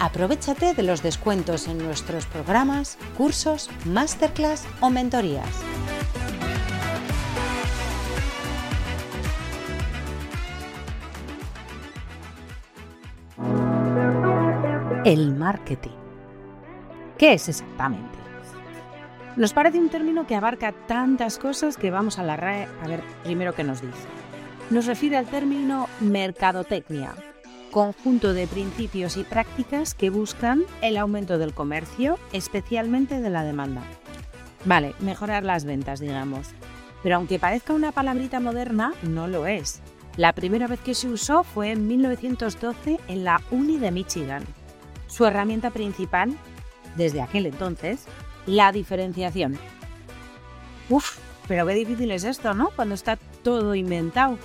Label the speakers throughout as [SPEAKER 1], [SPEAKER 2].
[SPEAKER 1] Aprovechate de los descuentos en nuestros programas, cursos, masterclass o mentorías. El marketing. ¿Qué es exactamente? Nos parece un término que abarca tantas cosas que vamos a la RAE a ver primero qué nos dice. Nos refiere al término mercadotecnia, conjunto de principios y prácticas que buscan el aumento del comercio, especialmente de la demanda. Vale, mejorar las ventas, digamos. Pero aunque parezca una palabrita moderna, no lo es. La primera vez que se usó fue en 1912 en la Uni de Michigan. Su herramienta principal, desde aquel entonces, la diferenciación. Uf, pero qué difícil es esto, ¿no? Cuando está todo inventado.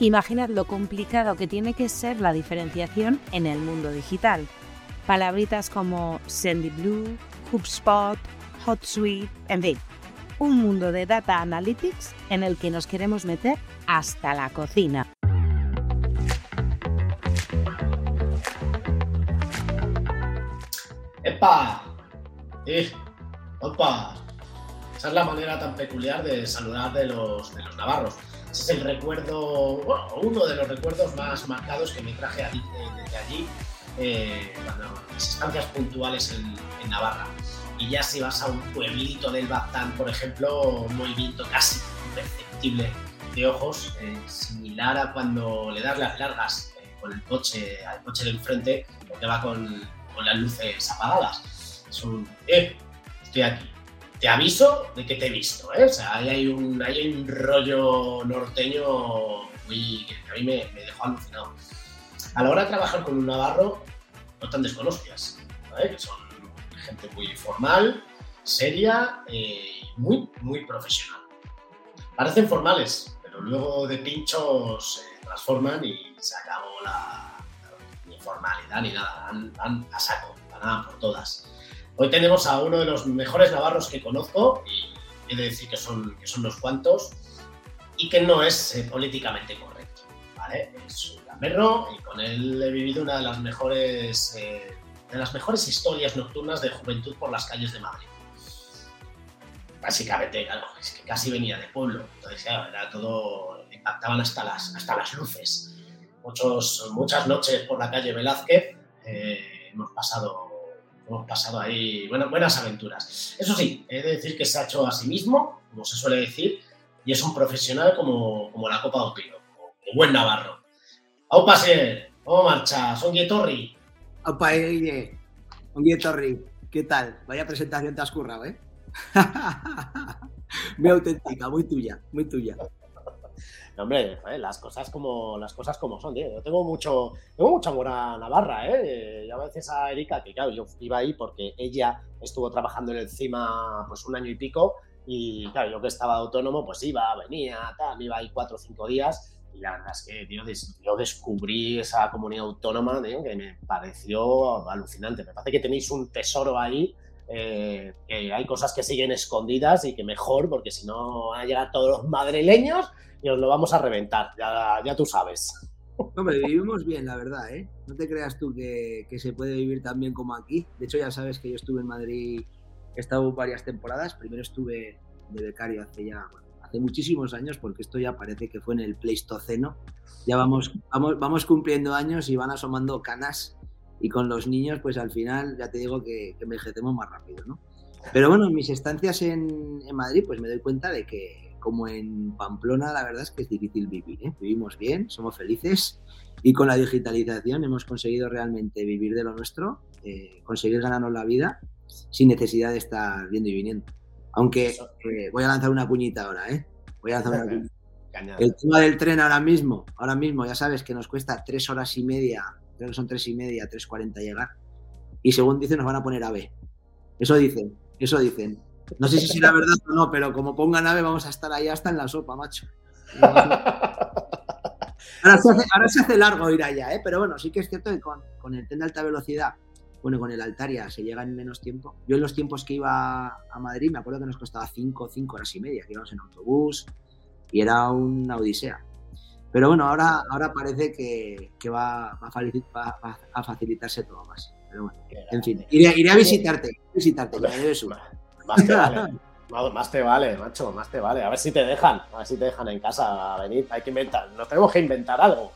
[SPEAKER 1] Imaginad lo complicado que tiene que ser la diferenciación en el mundo digital. Palabritas como SendyBlue, HubSpot, HotSuite, en fin, un mundo de data analytics en el que nos queremos meter hasta la cocina.
[SPEAKER 2] ¡Epa! ¡Opa! Esa es la manera tan peculiar de saludar de los navarros. Ese es el recuerdo, bueno, uno de los recuerdos más marcados que me traje desde allí, eh, cuando mis estancias puntuales en, Navarra. Y ya si vas a un pueblito del Baztán, por ejemplo, un movimiento casi imperceptible de ojos, eh, similar a cuando le das las largas eh, con el coche, al coche de enfrente, porque va con, con las luces apagadas. Es un, eh, estoy aquí. Te aviso de que te he visto, ¿eh? O sea, ahí hay un, hay un rollo norteño muy, que a mí me, dejó alucinado. A la hora de trabajar con un navarro, no tan desconocidas, ¿vale? Que son gente muy formal, seria y muy, muy profesional. Parecen formales, pero luego de pinchos se transforman y se acabó la, ni formalidad ni nada, van, a saco, van por todas. Hoy tenemos a uno de los mejores navarros que conozco y he de decir que son, que son unos cuantos y que no es eh, políticamente correcto. ¿vale? Es un gamberro y con él he vivido una de las mejores, eh, de las mejores historias nocturnas de juventud por las calles de Madrid. Básicamente, claro, es que casi venía de pueblo, entonces era todo, impactaban hasta las, hasta las luces. Muchos, muchas noches por la calle Velázquez eh, hemos pasado hemos pasado ahí buenas aventuras. Eso sí, he de decir que se ha hecho a sí mismo, como se suele decir, y es un profesional como, como la Copa de Pino, como buen navarro. ¡Au pase! ¿Cómo marcha? ¿Son Guietorri?
[SPEAKER 3] ¡Aupa, Torri! ¿Qué tal? Vaya presentación te has currado, ¿eh? muy auténtica, muy tuya, muy tuya
[SPEAKER 2] hombre, las cosas como las cosas como son, tío. Yo tengo mucho, tengo mucha amor a Navarra, ¿eh? Ya a veces a Erika, que claro, yo iba ahí porque ella estuvo trabajando en el CIMA pues un año y pico y claro, yo que estaba autónomo, pues iba, venía, tal, iba ahí cuatro o cinco días y la verdad es que, tío, yo descubrí esa comunidad autónoma, tío, que me pareció alucinante. Me parece que tenéis un tesoro ahí eh, que hay cosas que siguen escondidas y que mejor, porque si no van a llegar todos los madrileños y lo vamos a reventar, ya, tú sabes.
[SPEAKER 3] Hombre, vivimos bien, la verdad, ¿eh? No te creas tú que, que, se puede vivir tan bien como aquí. De hecho, ya sabes que yo estuve en Madrid, he estado varias temporadas. Primero estuve de becario hace ya, hace muchísimos años, porque esto ya parece que fue en el Pleistoceno. Ya vamos, vamos, vamos cumpliendo años y van asomando canas. Y con los niños, pues al final, ya te digo que, que envejecemos más rápido, ¿no? Pero bueno, en mis estancias en, en Madrid, pues me doy cuenta de que como en Pamplona, la verdad es que es difícil vivir. ¿eh? Vivimos bien, somos felices y con la digitalización hemos conseguido realmente vivir de lo nuestro, eh, conseguir ganarnos la vida sin necesidad de estar viendo y viniendo. Aunque eh, voy a lanzar una puñita ahora, ¿eh? Voy a lanzar una puñita. El tema del tren ahora mismo, ahora mismo, ya sabes que nos cuesta tres horas y media creo que son tres y media, 3.40 llegar. Y según dicen, nos van a poner AVE. Eso dicen, eso dicen. No sé si será verdad o no, pero como pongan AVE, vamos a estar ahí hasta en la sopa, macho. Ahora se hace, largo ir allá, ¿eh? pero bueno, sí que es cierto que con, con el tren de alta velocidad, bueno, con el Altaria se llega en menos tiempo. Yo en los tiempos que iba a Madrid me acuerdo que nos costaba 5, 5 horas y media, que íbamos en autobús y era una odisea. Pero bueno, ahora, ahora parece que, va, a facilitarse todo más. Pero bueno, en fin, iré, a visitarte, visitarte, ya debes
[SPEAKER 2] Más te vale, más te vale, macho, más te vale. A ver si te dejan, a ver si te dejan en casa a venir. Hay que inventar, nos tenemos que inventar algo.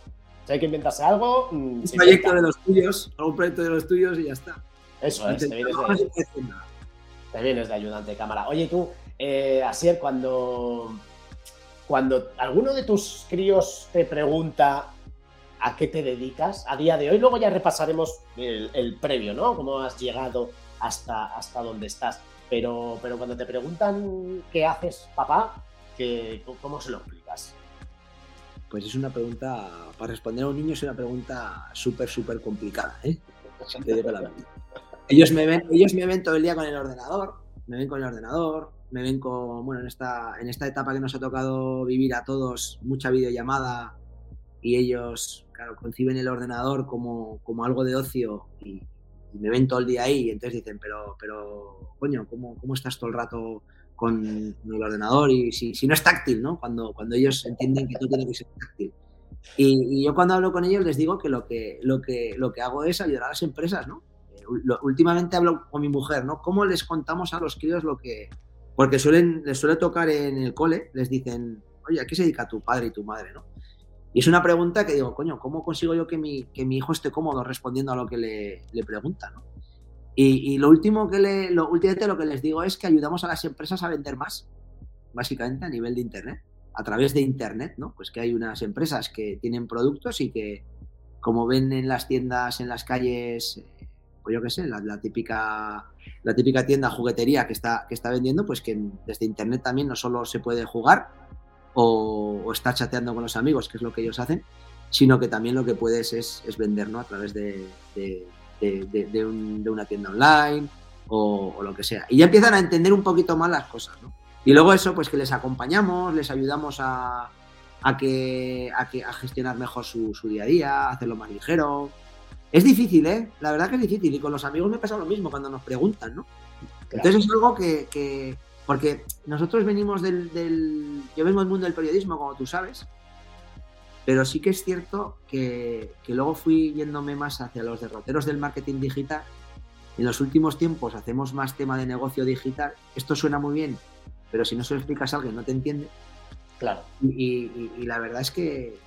[SPEAKER 2] Si hay que inventarse algo.
[SPEAKER 3] Mm, un proyecto de los tuyos, un proyecto de los tuyos y ya está.
[SPEAKER 2] Eso es, te vienes, de, te vienes de ayudante de cámara. Oye, tú, eh, Asier, cuando cuando alguno de tus críos te pregunta a qué te dedicas a día de hoy, luego ya repasaremos el, previo, ¿no? Cómo has llegado hasta, hasta donde estás. Pero, pero cuando te preguntan qué haces, papá, ¿cómo se lo explicas?
[SPEAKER 3] Pues es una pregunta, para responder a un niño es una pregunta súper, súper complicada, ¿eh? Ellos me, ven, ellos me ven todo el día con el ordenador, me ven con el ordenador, me ven con, bueno, en esta, en esta etapa que nos ha tocado vivir a todos, mucha videollamada y ellos, claro, conciben el ordenador como, como algo de ocio y, me ven todo el día ahí y entonces dicen, pero, pero, coño, ¿cómo, cómo estás todo el rato con el ordenador? Y si, si no es táctil, ¿no? Cuando, cuando ellos entienden que todo tiene que ser táctil. Y, y, yo cuando hablo con ellos les digo que lo que, lo que, lo que hago es ayudar a las empresas, ¿no? Eh, últimamente hablo con mi mujer, ¿no? ¿Cómo les contamos a los críos lo que, porque suelen, les suele tocar en el cole, les dicen, oye, ¿a qué se dedica tu padre y tu madre? ¿no? Y es una pregunta que digo, coño, ¿cómo consigo yo que mi, que mi hijo esté cómodo respondiendo a lo que le, le pregunta? ¿no? Y, lo último que le, lo, últimamente lo que les digo es que ayudamos a las empresas a vender más, básicamente a nivel de Internet, a través de Internet, ¿no? Pues que hay unas empresas que tienen productos y que, como ven en las tiendas, en las calles, pues yo qué sé, la, típica, la típica tienda juguetería que está, que está vendiendo, pues que desde internet también no solo se puede jugar o, o estar chateando con los amigos, que es lo que ellos hacen, sino que también lo que puedes es, vender ¿no? a través de, de, una tienda online o, lo que sea. Y ya empiezan a entender un poquito más las cosas. ¿no? Y luego eso, pues que les acompañamos, les ayudamos a, a, que, a, que, a gestionar mejor su, su, día a día, a hacerlo más ligero, es difícil, ¿eh? La verdad que es difícil. Y con los amigos me pasa lo mismo cuando nos preguntan, ¿no? Entonces es algo que, Porque nosotros venimos del, Yo vengo del mundo del periodismo, como tú sabes. Pero sí que es cierto que, que luego fui yéndome más hacia los derroteros del marketing digital. En los últimos tiempos hacemos más tema de negocio digital. Esto suena muy bien, pero si no se lo explicas a alguien no te entiende.
[SPEAKER 2] Claro.
[SPEAKER 3] Y, la verdad es que.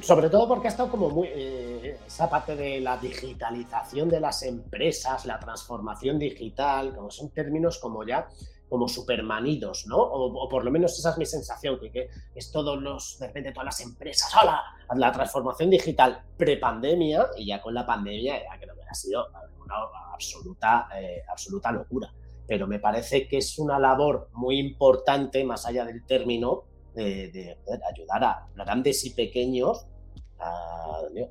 [SPEAKER 2] Sobre todo porque ha estado como muy. Eh, esa parte de la digitalización de las empresas, la transformación digital, como son términos como ya como supermanidos, ¿no? O, por lo menos esa es mi sensación, que, es todos los, de repente todas las empresas, ¡hola! La transformación digital prepandemia y ya con la pandemia creo que ha sido una absoluta, eh, absoluta locura. Pero me parece que es una labor muy importante, más allá del término, de, ayudar a grandes y pequeños.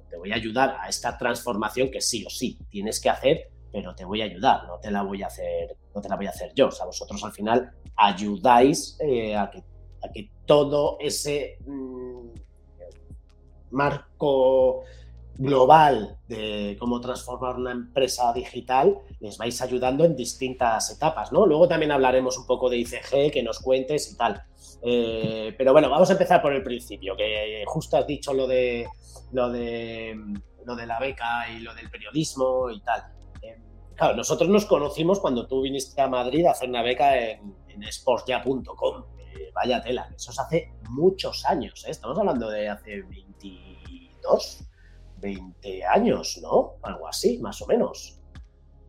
[SPEAKER 2] te voy a ayudar a esta transformación que sí o sí tienes que hacer, pero te voy a ayudar, no te la voy a hacer, no te la voy a hacer yo. O sea, vosotros al final ayudáis eh, a, que, todo ese mm, marco global de cómo transformar una empresa digital, les vais ayudando en distintas etapas, ¿no? Luego también hablaremos un poco de ICG, que nos cuentes y tal. Eh, pero bueno, vamos a empezar por el principio, que justo has dicho lo de lo de lo de la beca y lo del periodismo y tal. Eh, claro, nosotros nos conocimos cuando tú viniste a Madrid a hacer una beca en, en sportsya.com. Eh, vaya tela, eso es hace muchos años, estamos hablando de hace 22, 20 años, ¿no? Algo así, más o menos.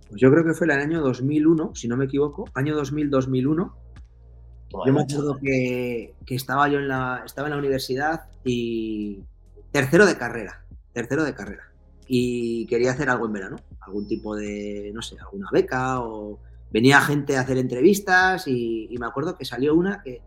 [SPEAKER 3] Pues yo creo que fue el año 2001, si no me equivoco, año 2000-2001 yo me acuerdo que, estaba yo en la, estaba en la universidad y tercero de carrera, tercero de carrera. Y quería hacer algo en verano, algún tipo de, no sé, alguna beca o venía gente a hacer entrevistas y, me acuerdo que salió una que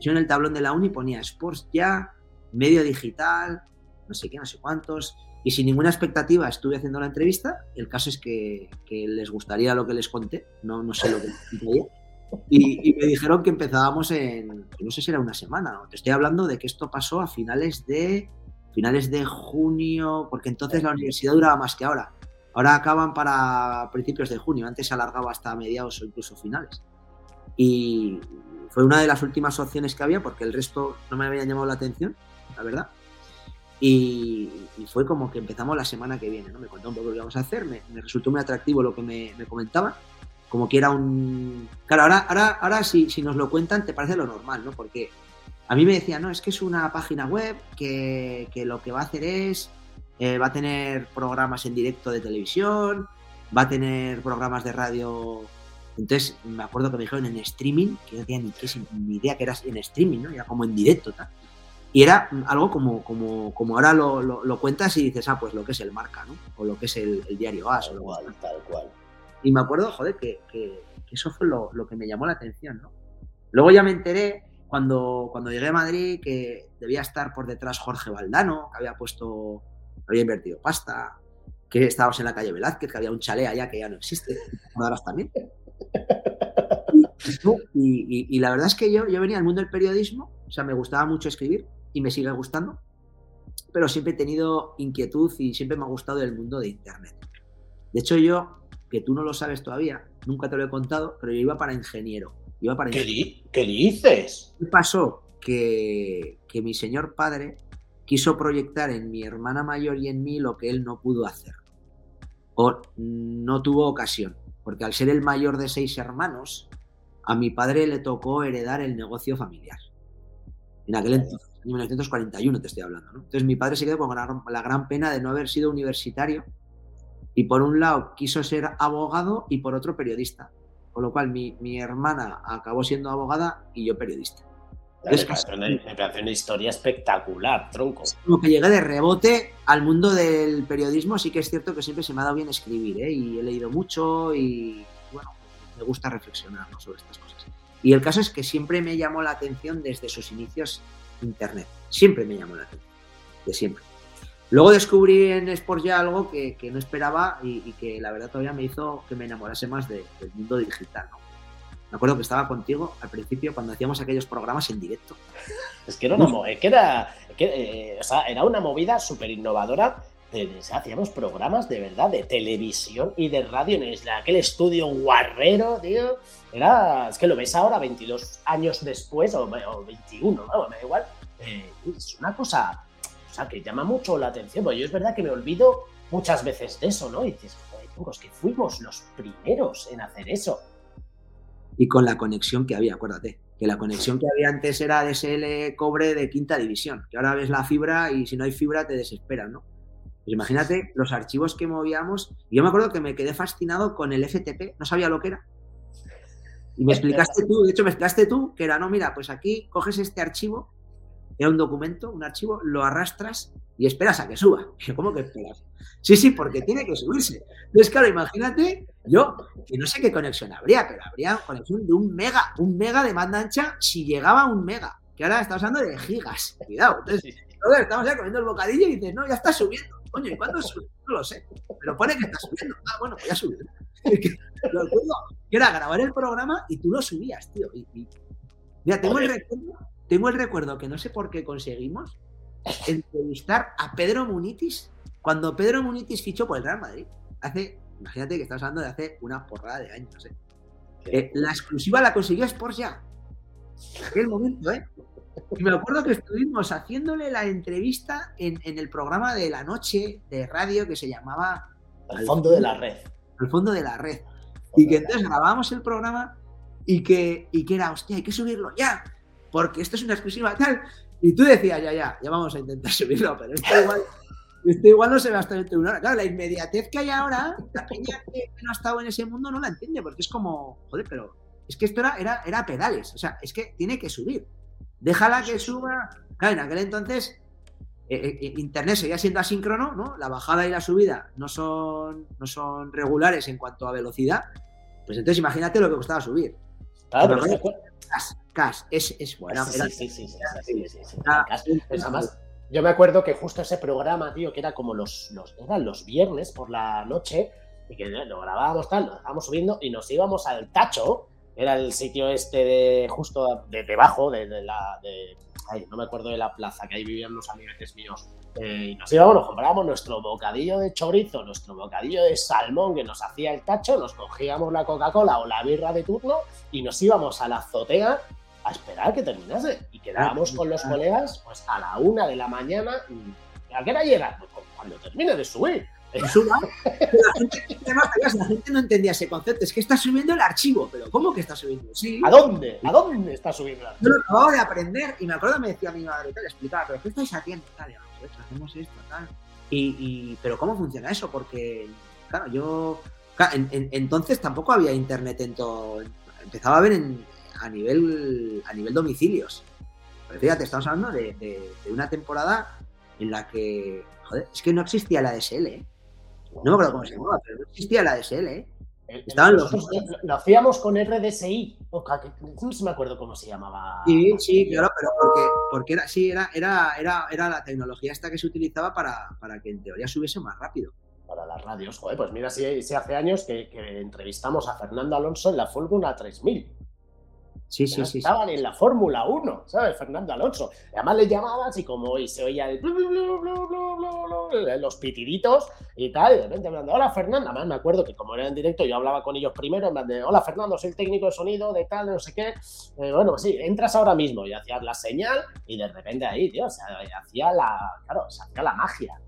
[SPEAKER 3] yo en el tablón de la uni ponía Sports ya, medio digital no sé qué, no sé cuántos, y sin ninguna expectativa estuve haciendo la entrevista. El caso es que, que les gustaría lo que les conté, no, no sé lo que les. Y, y, me dijeron que empezábamos en, no sé si era una semana, te estoy hablando de que esto pasó a finales de, finales de junio, porque entonces la universidad duraba más que ahora. Ahora acaban para principios de junio, antes se alargaba hasta mediados o incluso finales. Y fue una de las últimas opciones que había porque el resto no me habían llamado la atención, la verdad. Y, fue como que empezamos la semana que viene, ¿no? Me contó un poco lo que íbamos a hacer, me, resultó muy atractivo lo que me, me, comentaban, como que era un... Claro, ahora, ahora, ahora si, nos lo cuentan te parece lo normal, ¿no? Porque a mí me decían, no, es que es una página web que lo que va a hacer es, eh, va a tener programas en directo de televisión, va a tener programas de radio entonces, me acuerdo que me dijeron en streaming, que no tenía ni, idea que era en streaming, ¿no? Era como en directo, tal. Y era algo como, como, como ahora lo, lo, lo, cuentas y dices, ah, pues lo que es el marca, ¿no? O lo que es el, el diario AS.
[SPEAKER 4] Tal
[SPEAKER 3] o lo
[SPEAKER 4] cual,
[SPEAKER 3] que
[SPEAKER 4] tal cual.
[SPEAKER 3] Y me acuerdo, joder, que, que, que eso fue lo, lo, que me llamó la atención, ¿no? Luego ya me enteré cuando, cuando llegué a Madrid que debía estar por detrás Jorge Valdano, que había puesto, había invertido pasta, que estábamos en la calle Velázquez, que había un chalet allá que ya no existe, ahora también. Y, y, y, la verdad es que yo, yo venía al mundo del periodismo, o sea, me gustaba mucho escribir y me sigue gustando, pero siempre he tenido inquietud y siempre me ha gustado el mundo de Internet. De hecho, yo, que tú no lo sabes todavía, nunca te lo he contado, pero yo iba para ingeniero. Iba para
[SPEAKER 4] ¿Qué,
[SPEAKER 3] ingeniero.
[SPEAKER 4] di ¿Qué dices?
[SPEAKER 3] ¿Qué pasó? Que, que mi señor padre quiso proyectar en mi hermana mayor y en mí lo que él no pudo hacer. O no tuvo ocasión porque al ser el mayor de seis hermanos, a mi padre le tocó heredar el negocio familiar. En aquel entonces, en 1941 te estoy hablando. ¿no? Entonces mi padre se quedó con la gran pena de no haber sido universitario y por un lado quiso ser abogado y por otro periodista. Con lo cual mi, mi hermana acabó siendo abogada y yo periodista.
[SPEAKER 4] Me parece, una, me parece una historia espectacular, tronco.
[SPEAKER 3] Como que llegué de rebote al mundo del periodismo, sí que es cierto que siempre se me ha dado bien escribir, ¿eh? y he leído mucho y, bueno, me gusta reflexionar ¿no? sobre estas cosas. Y el caso es que siempre me llamó la atención desde sus inicios Internet, siempre me llamó la atención, de siempre. Luego descubrí en Sport ya algo que, que no esperaba y, y, que la verdad todavía me hizo que me enamorase más de, del mundo digital, ¿no? Me acuerdo que estaba contigo al principio cuando hacíamos aquellos programas en directo.
[SPEAKER 4] Es que era una, es que era, que, eh, o sea, era una movida súper innovadora. Hacíamos programas de verdad de televisión y de radio en aquel estudio guarrero, tío. Era, es que lo ves ahora, 22 años después, o, o 21, no, me da igual. Eh, es una cosa, o sea, que llama mucho la atención. Porque yo es verdad que me olvido muchas veces de eso, ¿no? Y dices, joder, es que fuimos los primeros en hacer eso
[SPEAKER 3] y con la conexión que había, acuérdate, que la conexión que había antes era DSL cobre de quinta división, que ahora ves la fibra y si no hay fibra te desesperas, ¿no? Pues imagínate los archivos que movíamos. Yo me acuerdo que me quedé fascinado con el FTP, no sabía lo que era. Y me explicaste tú, de hecho me explicaste tú, que era, no, mira, pues aquí coges este archivo, era un documento, un archivo, lo arrastras y esperas a que suba. ¿cómo que esperas? Sí, sí, porque tiene que subirse. Entonces, claro, imagínate, yo, que no sé qué conexión habría, pero habría conexión de un mega, un mega de banda ancha si llegaba a un mega, que ahora estamos hablando de gigas. Cuidado. Entonces, estamos ya comiendo el bocadillo y dices, no, ya está subiendo. Coño, ¿y cuándo sube? No lo sé. Pero pone que está subiendo. Ah, bueno, pues ya subió. lo recuerdo que era grabar el programa y tú lo subías, tío. Y, y... Mira, tengo el, recuerdo, tengo el recuerdo que no sé por qué conseguimos entrevistar a Pedro Munitis cuando Pedro Munitis fichó por el Real Madrid. Hace, imagínate que estás hablando de hace una porrada de años. ¿eh? Eh, la exclusiva la consiguió Sports ya. En aquel momento, ¿eh? Y me acuerdo que estuvimos haciéndole la entrevista en, en, el programa de la noche de radio que se llamaba
[SPEAKER 4] Al fondo de la red.
[SPEAKER 3] Al fondo de la red. Y que entonces grabábamos el programa y que, y que era, hostia, hay que subirlo ya, porque esto es una exclusiva tal. Y tú decías, ya, ya, ya vamos a intentar subirlo, pero esto igual, esto igual no se va hasta dentro de una hora. Claro, la inmediatez que hay ahora, la peña que no ha estado en ese mundo no la entiende, porque es como, joder, pero es que esto era, era, era pedales, o sea, es que tiene que subir. Déjala que suba. Claro, en aquel entonces eh, eh, Internet seguía siendo asíncrono, ¿no? La bajada y la subida no son, no son regulares en cuanto a velocidad. Pues entonces imagínate lo que costaba subir.
[SPEAKER 4] Claro, pero,
[SPEAKER 3] Cash, Cash, es, es bueno.
[SPEAKER 4] Sí, sí, sí, sí, sí, además,
[SPEAKER 2] yo me acuerdo que justo ese programa, tío, que era como los, los, eran los viernes por la noche, y que lo grabábamos tal, lo estábamos subiendo y nos íbamos al tacho, era el sitio este de justo de debajo de, la de, ay, no me acuerdo de la plaza que ahí vivían los amiguetes míos eh, y nos íbamos nos comprábamos nuestro bocadillo de chorizo nuestro bocadillo de salmón que nos hacía el tacho nos cogíamos la Coca-Cola o la birra de turno y nos íbamos a la azotea a esperar que terminase y quedábamos con los colegas pues a la una de la mañana ¿a qué hora llega? Pues cuando termine de subir
[SPEAKER 3] suba. La gente, la gente no entendía ese concepto. Es que está subiendo el archivo. Pero ¿cómo que está subiendo? Sí.
[SPEAKER 2] ¿A dónde? ¿A dónde está subiendo el archivo?
[SPEAKER 3] Yo lo acabo de aprender y me acuerdo me decía mi madre, le explicaba, pero ¿qué estáis haciendo? Tal, pues hacemos esto, tal. Y, pero ¿cómo funciona eso? Porque, claro, yo. entonces tampoco había internet en todo. Empezaba a ver en, a nivel a nivel domicilios. Pero fíjate, estamos hablando de una temporada en la que. Joder, es que no existía la DSL, ¿eh? No me acuerdo cómo se llamaba, pero no existía la DSL, ¿eh?
[SPEAKER 2] Eh Estaban los... Lo hacíamos con RDSI, no me acuerdo cómo se llamaba.
[SPEAKER 3] Sí, sí, claro, pero porque, porque era, sí, era, era, era, era la tecnología esta que se utilizaba para, para que en teoría subiese más rápido.
[SPEAKER 2] Para las radios, joder, pues mira, si, si hace años que, que, entrevistamos a Fernando Alonso en la Fórmula 3000.
[SPEAKER 3] Sí, sí, sí.
[SPEAKER 2] Estaban en la Fórmula 1, ¿sabes? Fernando Alonso. Además le llamabas y como hoy se oía el los pitiditos y tal, y de repente mandó, hola Fernando. Además me acuerdo que como era en directo, yo hablaba con ellos primero, en plan de, hola Fernando, soy el técnico de sonido, de tal, de no sé qué. Eh, bueno, pues sí, entras ahora mismo y hacías la señal y de repente ahí, tío, o sea, hacía la, claro, se hacía la magia.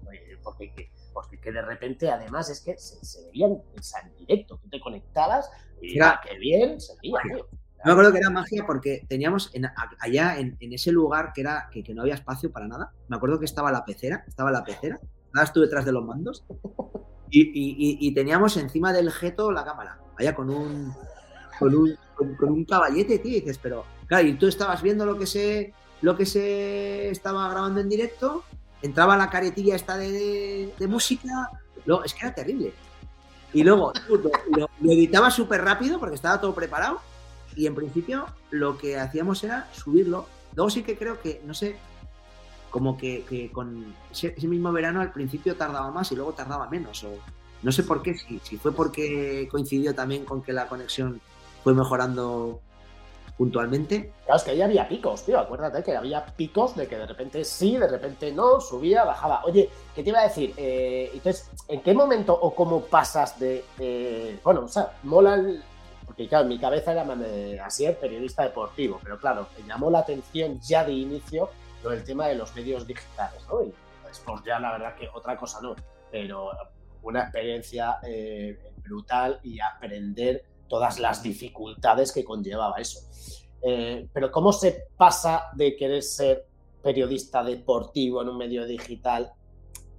[SPEAKER 2] Porque, porque que de repente además es que se, se veían en directo, tú te conectabas y Mira, qué bien se veía, tío.
[SPEAKER 3] Me acuerdo que era magia porque teníamos allá en, ese lugar que era que, no había espacio para nada. Me acuerdo que estaba la pecera, estaba la pecera, nada estuve detrás de los mandos. Y, teníamos encima del jeto la cámara, allá con un con un, caballete, tío, y dices, pero claro, y tú estabas viendo lo que se lo que se estaba grabando en directo, entraba la caretilla esta de, música, es que era terrible. Y luego lo, lo editaba súper rápido porque estaba todo preparado y en principio lo que hacíamos era subirlo. Luego sí que creo que, no sé, como que, con ese, mismo verano al principio tardaba más y luego tardaba menos. O no sé por qué, si, fue porque coincidió también con que la conexión fue mejorando puntualmente.
[SPEAKER 2] Claro, es que ahí había picos, tío. Acuérdate que había picos de que de repente sí, de repente no, subía, bajaba. Oye, ¿qué te iba a decir? Eh, entonces, ¿en qué momento o cómo pasas de. bueno, o sea, mola el, porque claro, mi cabeza era así el periodista deportivo, pero claro, me llamó la atención ya de inicio lo del tema de los medios digitales, ¿no? Y después ya la verdad que otra cosa no, pero una experiencia eh, brutal y aprender todas las dificultades que conllevaba eso. Eh, pero ¿cómo se pasa de querer ser periodista deportivo en un medio digital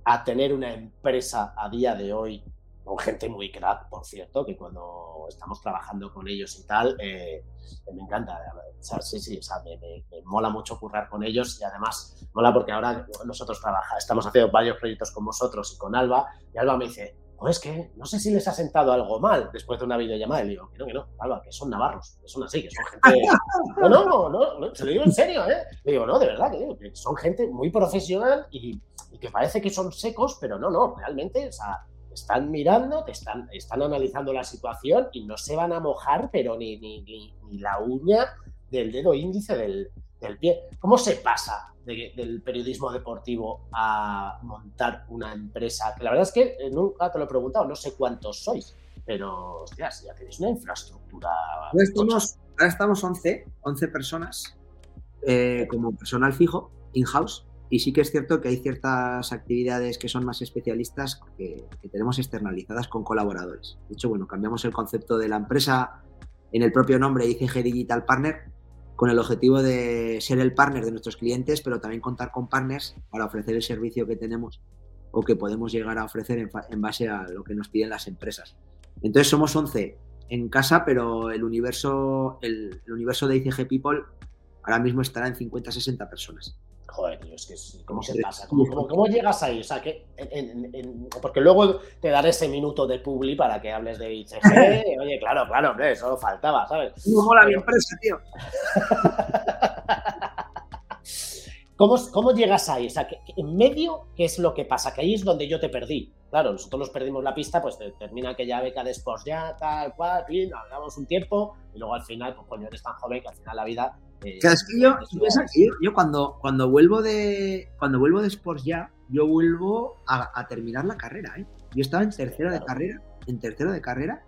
[SPEAKER 2] a tener una empresa a día de hoy con gente muy crack, por cierto, que cuando estamos trabajando con ellos y tal, eh, me encanta. sí, sí, o sea, me, mola mucho currar con ellos y además mola porque ahora nosotros trabajamos, estamos haciendo varios proyectos con vosotros y con Alba, y Alba me dice, pues es que no sé si les ha sentado algo mal después de una videollamada. Y le digo, que no, que no, Alba, que son navarros, que son así, que son gente. No, no, no, no, se lo digo en serio, ¿eh? Le digo, no, de verdad, que, que son gente muy profesional y, y, que parece que son secos, pero no, no, realmente, o sea, están mirando, te están, están analizando la situación y no se van a mojar, pero ni, ni, ni, la uña del dedo índice del, del pie. ¿Cómo se pasa del periodismo deportivo a montar una empresa? Que la verdad es que eh, nunca te lo he preguntado, no sé cuántos sois, pero hostias, ya tenéis una infraestructura.
[SPEAKER 3] Ahora estamos, ahora estamos 11, 11 personas eh, como personal fijo, in-house, y sí que es cierto que hay ciertas actividades que son más especialistas que, tenemos externalizadas con colaboradores. De hecho, bueno, cambiamos el concepto de la empresa en el propio nombre ICG Digital Partner con el objetivo de ser el partner de nuestros clientes, pero también contar con partners para ofrecer el servicio que tenemos o que podemos llegar a ofrecer en, base a lo que nos piden las empresas. Entonces somos 11 en casa, pero el universo, el, el universo de ICG People ahora mismo estará en 50-60 personas.
[SPEAKER 2] Joder, tío, es que ¿cómo se pasa? ¿Cómo, llegas ahí? O sea, que porque luego te daré ese minuto de publi para que hables de ICG. Oye, claro, claro, hombre, eso faltaba, ¿sabes?
[SPEAKER 3] No mola mi empresa, tío.
[SPEAKER 4] ¿Cómo, ¿Cómo llegas ahí? O sea, que, en medio, ¿qué es lo que pasa? Que ahí es donde yo te perdí. Claro, nosotros nos perdimos la pista, pues termina aquella beca de Sports ya, tal cual, fin, hablamos un tiempo y luego al final, pues coño, eres tan joven que al final la vida.
[SPEAKER 3] Eh, es que yo, yo, cuando, cuando vuelvo de cuando vuelvo de Sports ya, yo vuelvo a, terminar la carrera, ¿eh? Yo estaba en tercero de carrera, en tercero de carrera,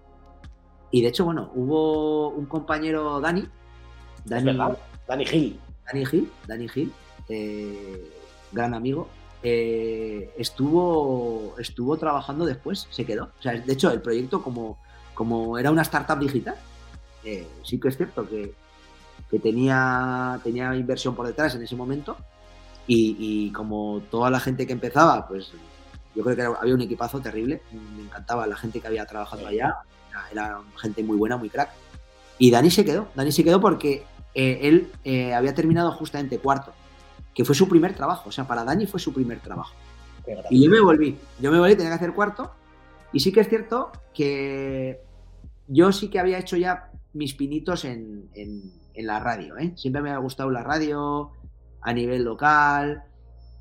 [SPEAKER 3] y de hecho, bueno, hubo un compañero Dani,
[SPEAKER 4] Dani, Dani Gil.
[SPEAKER 3] Dani Gil, Dani Gil, eh, gran amigo, eh, estuvo, estuvo trabajando después, se quedó. O sea, de hecho, el proyecto, como, como era una startup digital, eh, sí que es cierto que, tenía, tenía inversión por detrás en ese momento. Y, como toda la gente que empezaba, pues yo creo que había un equipazo terrible. Me encantaba la gente que había trabajado allá. Era, gente muy buena, muy crack. Y Dani se quedó. Dani se quedó porque él había terminado justamente cuarto que fue su primer trabajo. O sea, para Dani fue su primer trabajo. Y yo me volví. Yo me volví, tenía que hacer cuarto. Y sí que es cierto que yo sí que había hecho ya mis pinitos en, la radio. ¿eh? Siempre me ha gustado la radio a nivel local.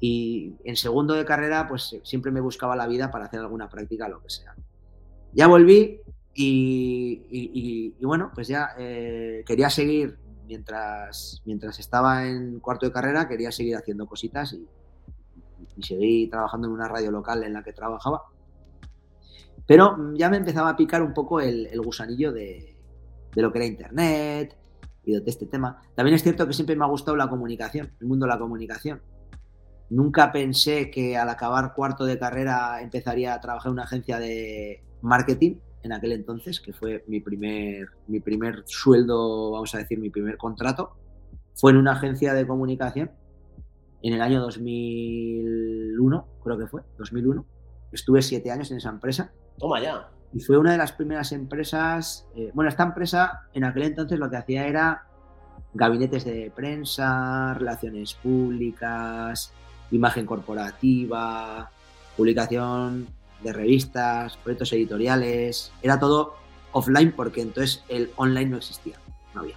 [SPEAKER 3] Y en segundo de carrera, pues siempre me buscaba la vida para hacer alguna práctica, lo que sea. Ya volví y, bueno, pues ya eh, quería seguir mientras, mientras estaba en cuarto de carrera quería seguir haciendo cositas y, seguí trabajando en una radio local en la que trabajaba. Pero ya me empezaba a picar un poco el, gusanillo de, lo que era Internet y de este tema. También es cierto que siempre me ha gustado la comunicación, el mundo de la comunicación. Nunca pensé que al acabar cuarto de carrera empezaría a trabajar en una agencia de marketing en aquel entonces, que fue mi primer, mi primer sueldo, vamos a decir, mi primer contrato, fue en una agencia de comunicación en el año 2001, creo que fue, 2001. Estuve siete años en esa empresa.
[SPEAKER 4] Toma ya.
[SPEAKER 3] Y fue una de las primeras empresas, eh, bueno, esta empresa en aquel entonces lo que hacía era gabinetes de prensa, relaciones públicas, imagen corporativa, publicación de revistas, proyectos editoriales, era todo offline porque entonces el online no existía, no había.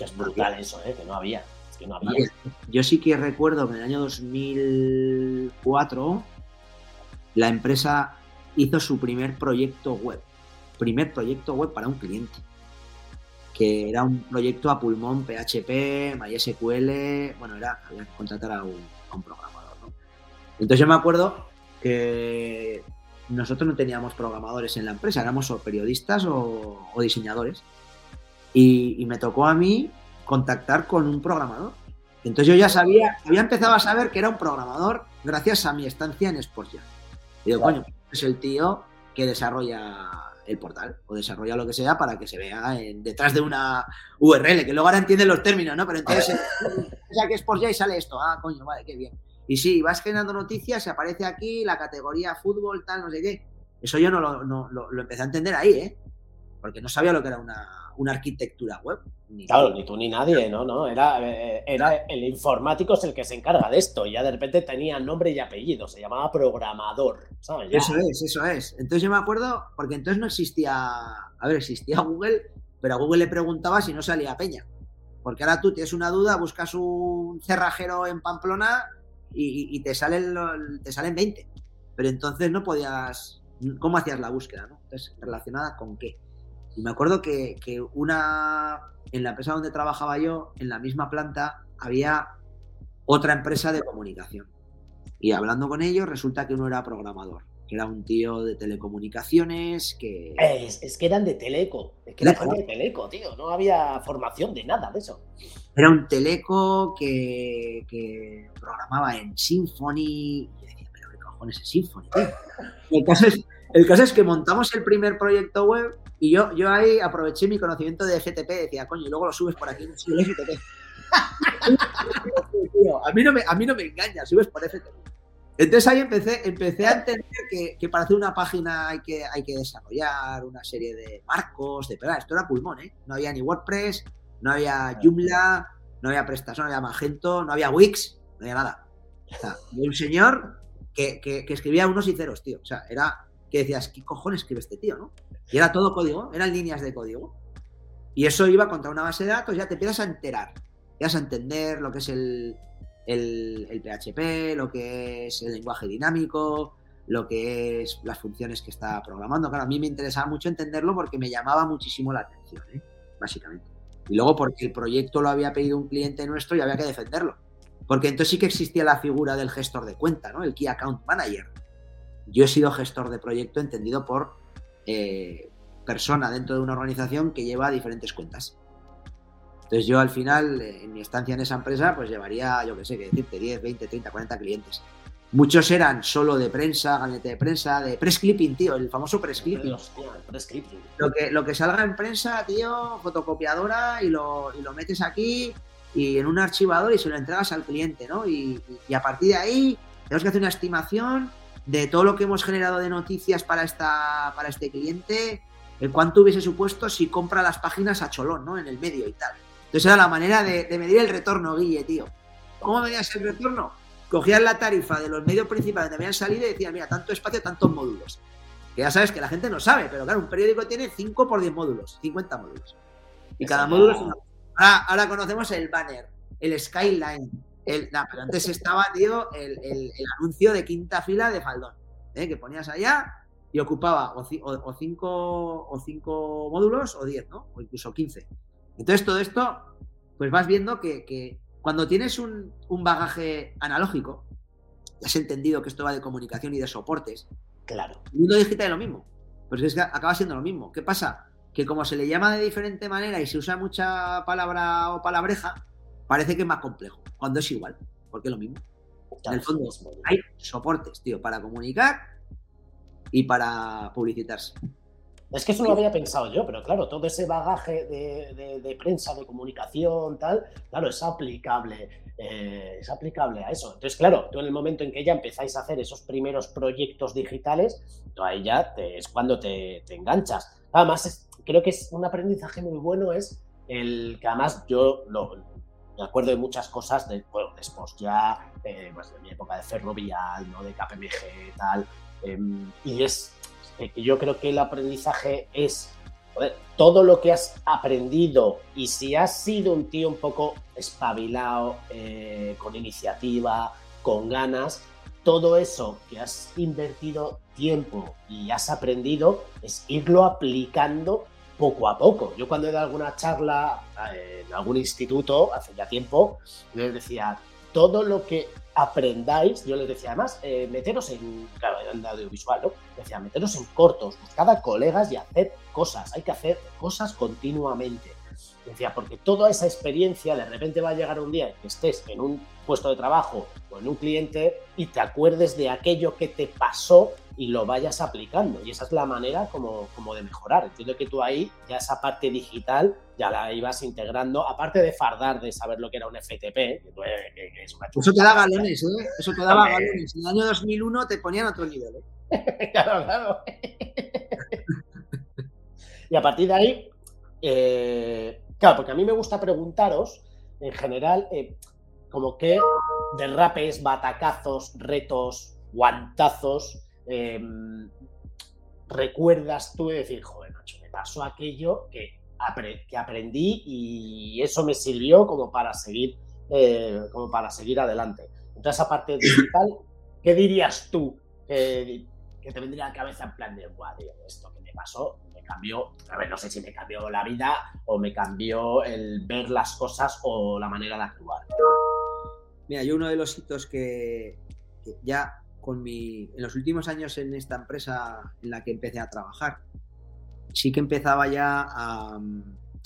[SPEAKER 4] Es brutal eso, ¿eh? que no había. que no había.
[SPEAKER 3] Yo sí que recuerdo que en el año 2004 la empresa hizo su primer proyecto web, primer proyecto web para un cliente, que era un proyecto a pulmón PHP, MySQL, bueno, era había que contratar a un, programador. ¿no? Entonces yo me acuerdo que nosotros no teníamos programadores en la empresa, éramos o periodistas o, diseñadores. Y, me tocó a mí contactar con un programador. Entonces yo ya sabía, había empezado a saber que era un programador gracias a mi estancia en Sportja. Y digo, coño, es el tío que desarrolla el portal o desarrolla lo que sea para que se vea detrás de una URL, que luego ahora entienden los términos, ¿no? Pero entonces, o sea, que es y sale esto. Ah, coño, vale, qué bien. Y sí, vas generando noticias, se aparece aquí la categoría fútbol, tal, no sé qué. Eso yo no lo, no, lo, empecé a entender ahí, ¿eh? Porque no sabía lo que era una, una arquitectura web.
[SPEAKER 4] Claro, ni tú ni nadie, ¿no? no era, eh, era el informático es el que se encarga de esto. Y ya de repente tenía nombre y apellido, se llamaba programador. ¿sabes?
[SPEAKER 3] Eso es, eso es. Entonces yo me acuerdo, porque entonces no existía, a ver, existía Google, pero a Google le preguntaba si no salía Peña. Porque ahora tú tienes una duda, buscas un cerrajero en Pamplona y, te, salen, te salen 20. Pero entonces no podías. ¿Cómo hacías la búsqueda? ¿no? Entonces, relacionada con qué. Y me acuerdo que, una. En la empresa donde trabajaba yo, en la misma planta, había otra empresa de comunicación. Y hablando con ellos, resulta que uno era programador que era un tío de telecomunicaciones que...
[SPEAKER 4] Es, que eran de teleco, es que era de teleco, tío, no había formación de nada de eso.
[SPEAKER 3] Era un teleco que, programaba en Symfony y decía, pero qué cojones es Symfony, tío. El caso es, el caso es que montamos el primer proyecto web y yo, yo ahí aproveché mi conocimiento de FTP, decía, coño, y luego lo subes por aquí, no FTP. a, mí no me, a mí no me engaña, subes por FTP. Entonces ahí empecé, empecé a entender que, para hacer una página hay que, hay que desarrollar una serie de marcos, de pero esto era pulmón, ¿eh? No había ni WordPress, no había Joomla, no había PrestaShop, no había Magento, no había Wix, no había nada. O sea, un señor que, escribía unos y ceros, tío. O sea, era que decías, ¿qué cojones escribe este tío, no? Y era todo código, eran líneas de código. Y eso iba contra una base de datos, ya te empiezas a enterar, empiezas a entender lo que es el, el, PHP, lo que es el lenguaje dinámico, lo que es las funciones que está programando. Claro, a mí me interesaba mucho entenderlo porque me llamaba muchísimo la atención, ¿eh? básicamente. Y luego porque el proyecto lo había pedido un cliente nuestro y había que defenderlo. Porque entonces sí que existía la figura del gestor de cuenta, ¿no? El Key Account Manager. Yo he sido gestor de proyecto entendido por eh, persona dentro de una organización que lleva diferentes cuentas. Entonces yo al final, en mi estancia en esa empresa, pues llevaría, yo qué sé, qué decirte, 10, 20, 30, 40 clientes. Muchos eran solo de prensa, gabinete de prensa, de press clipping, tío, el famoso press clipping. Lo que, lo que salga en prensa, tío, fotocopiadora y lo, y lo metes aquí y en un archivador y se lo entregas al cliente, ¿no? Y, y, a partir de ahí tenemos que hacer una estimación de todo lo que hemos generado de noticias para, esta, para este cliente, el cuánto hubiese supuesto si compra las páginas a cholón, ¿no? En el medio y tal. Entonces era la manera de, de medir el retorno, Guille, tío. ¿Cómo medías el retorno? cogían la tarifa de los medios principales donde habían salido y decían, mira, tanto espacio, tantos módulos. Que ya sabes que la gente no sabe, pero claro, un periódico tiene 5 por 10 módulos, 50 módulos. Y cada módulo es una... ahora, ahora, conocemos el banner, el skyline, el... Pero antes estaba, tío, el, el, el, anuncio de quinta fila de faldón, ¿eh? que ponías allá y ocupaba o 5 o cinco, o cinco módulos o 10, ¿no? O incluso 15. Entonces todo esto, pues vas viendo que, que cuando tienes un, un, bagaje analógico, ya has entendido que esto va de comunicación y de soportes.
[SPEAKER 2] Claro.
[SPEAKER 3] El mundo digital es lo mismo. Pues es que acaba siendo lo mismo. ¿Qué pasa? Que como se le llama de diferente manera y se usa mucha palabra o palabreja, parece que es más complejo. Cuando es igual. Porque es lo mismo. En el fondo, hay soportes, tío, para comunicar y para publicitarse.
[SPEAKER 2] Es que eso no lo había pensado yo, pero claro, todo ese bagaje de, de, de prensa, de comunicación, tal, claro, es aplicable, eh, es aplicable a eso. Entonces, claro, tú en el momento en que ya empezáis a hacer esos primeros proyectos digitales, ahí ya te, es cuando te, te enganchas. Además, es, creo que es un aprendizaje muy bueno, es el que además yo lo, me acuerdo de muchas cosas de, bueno, después ya, eh, pues de mi época de ferrovial, ¿no? de KPMG, tal, eh, y es yo creo que el aprendizaje es joder, todo lo que has aprendido y si has sido un tío un poco espabilado, eh, con iniciativa, con ganas, todo eso que has invertido tiempo y has aprendido es irlo aplicando poco a poco. Yo cuando he dado alguna charla eh, en algún instituto hace ya tiempo, les decía, todo lo que aprendáis, yo les decía además, eh, meteros en, claro, en audiovisual, ¿no? Decía, meteros en cortos, buscad a colegas y hacer cosas, hay que hacer cosas continuamente. Decía, porque toda esa experiencia de repente va a llegar un día en que estés en un puesto de trabajo o en un cliente y te acuerdes de aquello que te pasó y lo vayas aplicando. Y esa es la manera como, como de mejorar. Entiendo que tú ahí ya esa parte digital ya la ibas integrando, aparte de fardar de saber lo que era un FTP, que, que es una
[SPEAKER 3] Eso te da galones, ¿eh? Eso te daba galones. En el año 2001 te ponían otro nivel, ¿eh?
[SPEAKER 2] claro, claro. y a partir de ahí, eh, claro, porque a mí me gusta preguntaros, en general, eh, como que derrapes, batacazos, retos, guantazos, eh, recuerdas tú de decir, joder, macho, me pasó aquello que, que, aprendí y eso me sirvió como para seguir, eh, como para seguir adelante. Entonces, aparte digital, ¿qué dirías tú que, te vendría a la cabeza en plan de, guau, esto que me pasó me cambió, a ver, no sé si me cambió la vida o me cambió el ver las cosas o la manera de actuar?
[SPEAKER 3] Mira, yo uno de los hitos que ya con mi, en los últimos años en esta empresa en la que empecé a trabajar, sí que empezaba ya a,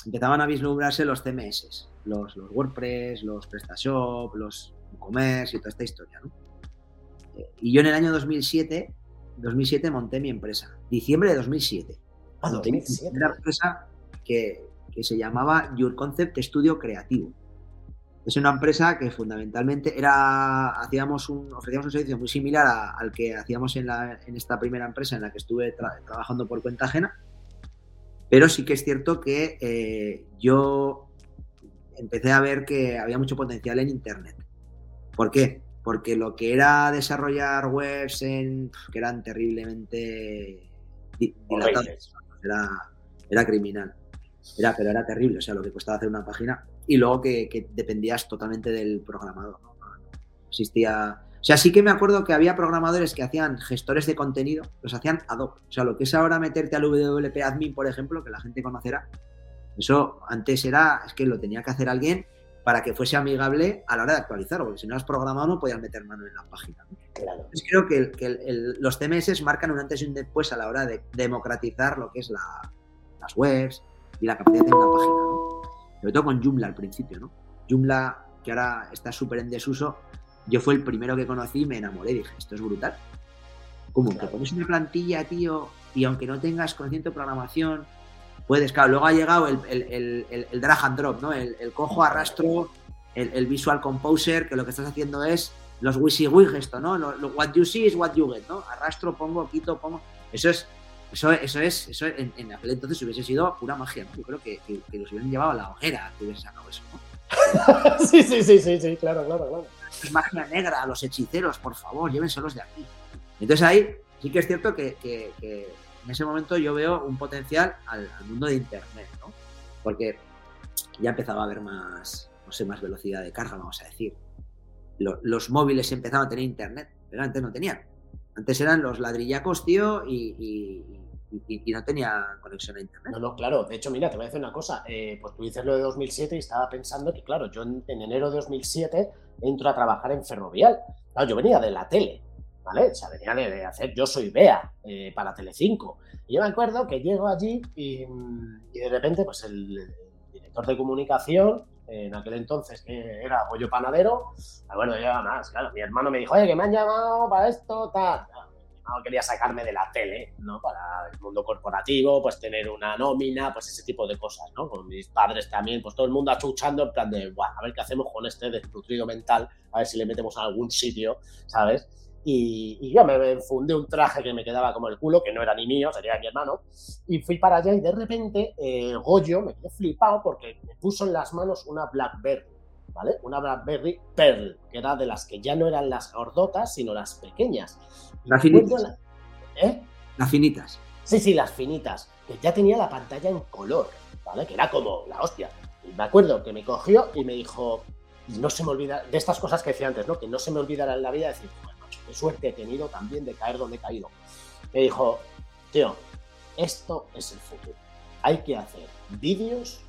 [SPEAKER 3] empezaban a vislumbrarse los CMS, los, los WordPress, los PrestaShop, los e-commerce y toda esta historia. ¿no? Y yo en el año 2007, 2007 monté mi empresa, diciembre de 2007.
[SPEAKER 2] Ah, 2007.
[SPEAKER 3] Una empresa que, que se llamaba Your Concept Studio Creativo. Es una empresa que fundamentalmente era, hacíamos un, ofrecíamos un servicio muy similar a, al que hacíamos en, la, en, esta primera empresa en la que estuve tra trabajando por cuenta ajena, pero sí que es cierto que eh, yo empecé a ver que había mucho potencial en Internet. ¿Por qué? Porque lo que era desarrollar webs en, que eran terriblemente dilatados, era, era criminal. Era, pero era terrible, o sea, lo que costaba hacer una página y luego que, que dependías totalmente del programador. ¿no? existía. O sea, sí que me acuerdo que había programadores que hacían gestores de contenido, los hacían ad hoc. O sea, lo que es ahora meterte al WP Admin, por ejemplo, que la gente conocerá, eso antes era, es que lo tenía que hacer alguien para que fuese amigable a la hora de actualizarlo, porque si no has programado no podías meter mano en la página. Claro. creo que, los CMS marcan un antes y un después a la hora de democratizar lo que es las webs y la capacidad de una página. Sobre todo con Joomla al principio, ¿no? Joomla, que ahora está súper en desuso, yo fue el primero que conocí y me enamoré. Dije, esto es brutal. Como que pones una plantilla, tío, y aunque no tengas conocimiento de programación, puedes, claro, luego ha llegado el, drag and drop, ¿no? El, cojo, arrastro, el, visual composer, que lo que estás haciendo es los WYSIWYG esto, ¿no? Lo, what you see is what you get, ¿no? Arrastro, pongo, quito, pongo. Eso es, eso, eso es, eso en, en aquel entonces hubiese sido pura magia, ¿no? Yo creo que, que, los hubieran llevado a la hoguera que hubiese sacado eso,
[SPEAKER 2] ¿no? sí, sí, sí, sí, sí, claro, claro, claro.
[SPEAKER 3] Es magia negra, los hechiceros, por favor, llévenselos de aquí. Entonces ahí sí que es cierto que, que en ese momento yo veo un potencial al, mundo de Internet, ¿no? Porque ya empezaba a haber más, no sé, más velocidad de carga, vamos a decir. los móviles empezaban a tener Internet, pero antes no tenían. Antes eran los ladrillacos, tío, y, no tenía conexión a Internet.
[SPEAKER 2] No, no, claro. De hecho, mira, te voy a decir una cosa. Eh, pues tú dices lo de 2007 y estaba pensando que, claro, yo en, en enero de 2007 entro a trabajar en Ferrovial. Claro, yo venía de la tele. ¿vale? O sea, venía de, hacer Yo soy Bea eh, para Telecinco. Y yo me acuerdo que llego allí y, de repente, pues el, director de comunicación, en aquel entonces, que era Goyo Panadero, bueno, ya más, claro, mi hermano me dijo, oye, que me han llamado para esto, tal. No quería sacarme de la tele, ¿no? Para el mundo corporativo, pues tener una nómina, pues ese tipo de cosas, ¿no? Con mis padres también, pues todo el mundo achuchando en plan de, Buah, a ver qué hacemos con este desnutrido mental, a ver si le metemos a algún sitio, ¿sabes? Y, yo me fundé un traje que me quedaba como el culo, que no era ni mío, sería mi hermano, y fui para allá y de repente eh, Goyo me quedé flipado porque me puso en las manos una Blackberry, ¿vale? Una Blackberry Pearl, que era de las que ya no eran las gordotas, sino las pequeñas.
[SPEAKER 3] Las finitas. ¿Eh? Las finitas.
[SPEAKER 2] Sí, sí, las finitas, que ya tenía la pantalla en color, ¿vale? Que era como la hostia. Y me acuerdo que me cogió y me dijo, no se me olvida, de estas cosas que decía antes, ¿no? Que no se me olvidará en la vida decir, qué suerte he tenido también de caer donde he caído. Me dijo, tío, esto es el futuro. Hay que hacer vídeos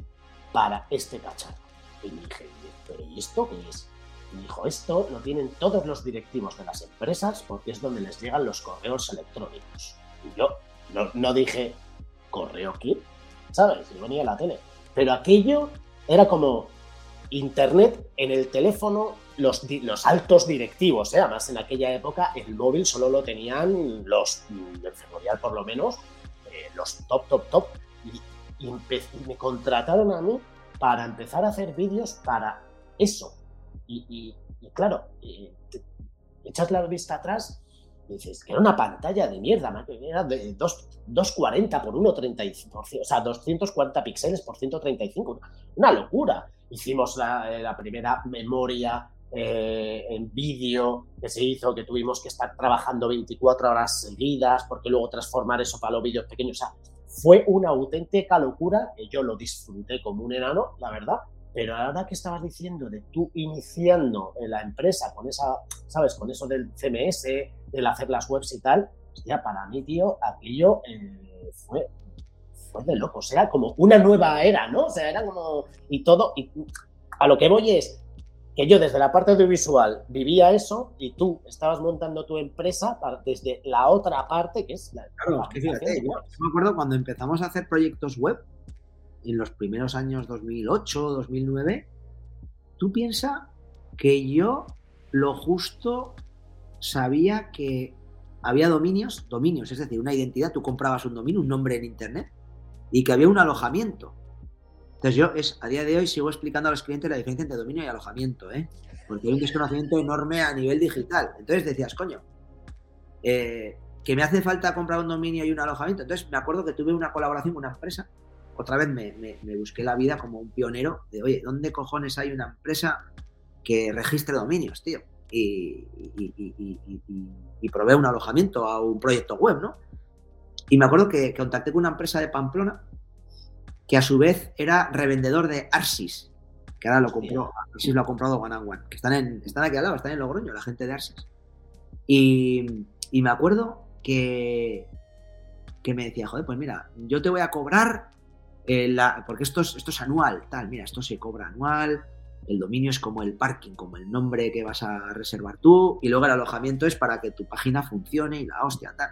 [SPEAKER 2] para este cacharro. Y me dije, ¿pero y esto qué es? Me dijo, esto lo tienen todos los directivos de las empresas porque es donde les llegan los correos electrónicos. Y yo no, dije, ¿correo qué? ¿Sabes? Y venía a la tele. Pero aquello era como internet en el teléfono los, los altos directivos, ¿eh? además en aquella época el móvil solo lo tenían los, del ferrovial por lo menos, eh, los top, top, top, y, me contrataron a mí para empezar a hacer vídeos para eso. Y, claro, echas la vista atrás y dices que era una pantalla de mierda, era de 240 por 135, o sea, 240 píxeles por 135, una locura. Hicimos la, la primera memoria eh, en vídeo que se hizo, que tuvimos que estar trabajando 24 horas seguidas, porque luego transformar eso para los vídeos pequeños. O sea, fue una auténtica locura que yo lo disfruté como un enano, la verdad. Pero ahora que estabas diciendo de tú iniciando la empresa con esa, ¿sabes? Con eso del CMS, del hacer las webs y tal, ya para mí, tío, aquello eh, fue, fue de loco. O sea, como una nueva era, ¿no? O sea, era como. Y todo. Y a lo que voy es que yo desde la parte audiovisual vivía eso y tú estabas montando tu empresa desde la otra parte que es la...
[SPEAKER 3] Claro, que fíjate, yo me acuerdo cuando empezamos a hacer proyectos web, en los primeros años 2008, 2009, tú piensas que yo lo justo sabía que había dominios, dominios, es decir, una identidad, tú comprabas un dominio, un nombre en Internet, y que había un alojamiento. Entonces yo es, a día de hoy sigo explicando a los clientes la diferencia entre dominio y alojamiento, ¿eh? porque hay un desconocimiento enorme a nivel digital. Entonces decías, coño, eh, que me hace falta comprar un dominio y un alojamiento. Entonces me acuerdo que tuve una colaboración con una empresa. Otra vez me, busqué la vida como un pionero de, oye, ¿dónde cojones hay una empresa que registre dominios, tío? Y, y, provee un alojamiento a un proyecto web, ¿no? Y me acuerdo que contacté con una empresa de Pamplona que a su vez era revendedor de Arsis. que ahora lo compró, si lo ha comprado One and One, que están, en, están aquí al lado, están en Logroño, la gente de Arses. Y, y me acuerdo que, que me decía, joder, pues mira, yo te voy a cobrar, eh, la, porque esto es, esto es anual, tal, mira, esto se cobra anual, el dominio es como el parking, como el nombre que vas a reservar tú, y luego el alojamiento es para que tu página funcione y la hostia, tal.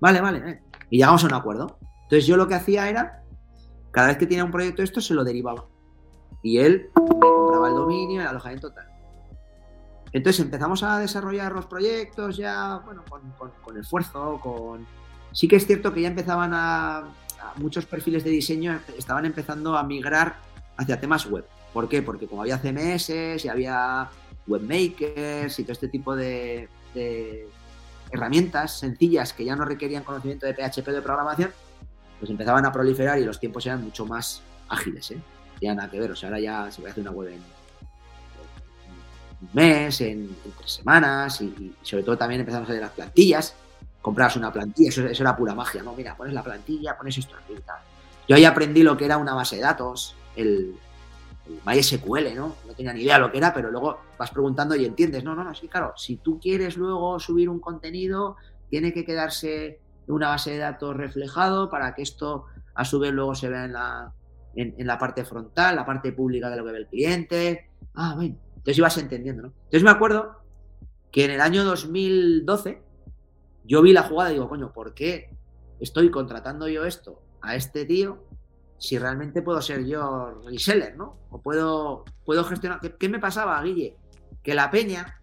[SPEAKER 3] Vale, vale, eh. Y llegamos a un acuerdo. Entonces yo lo que hacía era, cada vez que tenía un proyecto esto, se lo derivaba. Y él me compraba el dominio, el alojamiento, tal. Entonces empezamos a desarrollar los proyectos ya, bueno, con, esfuerzo, con... Sí que es cierto que ya empezaban a, Muchos perfiles de diseño estaban empezando a migrar hacia temas web. ¿Por qué? Porque como había CMS y había webmakers y todo este tipo de herramientas sencillas que ya no requerían conocimiento de PHP de programación, pues empezaban a proliferar y los tiempos eran mucho más ágiles, ¿eh? Ya nada que ver, o sea, ahora ya se puede hacer una web en un mes, en, tres semanas y, sobre todo también empezamos a hacer las plantillas, comprabas una plantilla, eso, era pura magia, ¿no? Mira, pones la plantilla, pones esto. Yo ahí aprendí lo que era una base de datos, el MySQL, ¿no? No tenía ni idea lo que era, pero luego vas preguntando y entiendes. No, no, no, sí, claro, si tú quieres luego subir un contenido, tiene que quedarse una base de datos reflejado para que esto a su vez luego se vea en la, en, la parte frontal, la parte pública de lo que ve el cliente. Ah, bueno, entonces ibas entendiendo, ¿no? Entonces me acuerdo que en el año 2012 yo vi la jugada y digo, coño, ¿por qué estoy contratando yo esto a este tío si realmente puedo ser yo reseller, ¿no? O puedo, puedo gestionar. ¿Qué, ¿Qué, me pasaba, Guille? Que la peña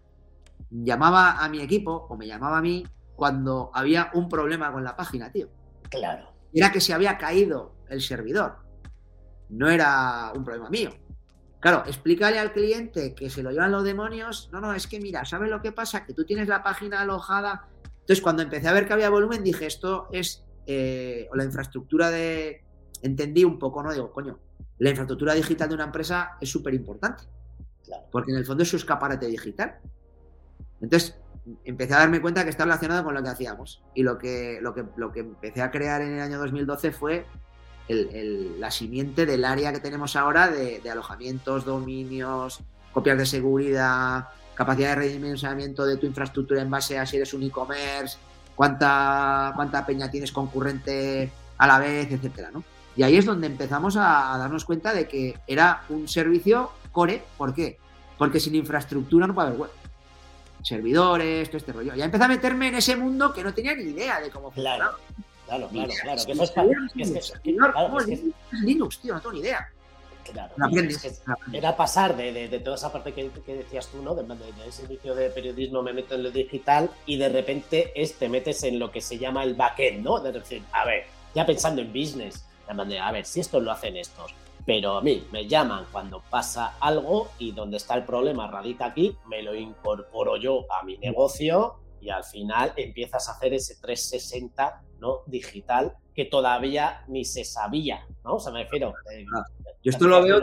[SPEAKER 3] llamaba a mi equipo o me llamaba a mí cuando había un problema con la página, tío.
[SPEAKER 2] Claro.
[SPEAKER 3] Era que se había caído el servidor. No era un problema mío. Claro, explícale al cliente que se lo llevan los demonios. No, no, es que mira, ¿sabes lo que pasa? Que tú tienes la página alojada. Entonces, cuando empecé a ver que había volumen, dije, esto es eh, o la infraestructura de. Entendí un poco, ¿no? Digo, coño, la infraestructura digital de una empresa es súper importante. Claro. Porque en el fondo es su escaparate digital. Entonces, empecé a darme cuenta que está relacionado con lo que hacíamos. Y lo que, lo que, lo que empecé a crear en el año 2012 fue la simiente del área que tenemos ahora de, alojamientos, dominios, copias de seguridad, capacidad de redimensionamiento de tu infraestructura en base a si eres un e-commerce, cuánta, cuánta peña tienes concurrente a la vez, etcétera, ¿no? Y ahí es donde empezamos a, a darnos cuenta de que era un servicio core. ¿Por qué? Porque sin infraestructura no puede haber web servidores, todo este rollo. Ya empecé a meterme en ese mundo que no tenía ni idea de cómo
[SPEAKER 2] funcionaba. Claro, claro, claro. Que
[SPEAKER 3] es Linux, tío, no tengo ni idea.
[SPEAKER 2] Claro, era pasar de, toda esa parte que, decías tú, ¿no? De, ese inicio de periodismo me meto en lo digital y de repente es, te metes en lo que se llama el backend, ¿no? De decir, a ver, ya pensando en business, de a ver, si esto lo hacen estos, pero a mí me llaman cuando pasa algo y donde está el problema radica aquí, me lo incorporo yo a mi negocio y al final empiezas a hacer ese 360 ¿no? digital que todavía ni se sabía, ¿no? O sea, me refiero... Eh,
[SPEAKER 3] yo esto lo veo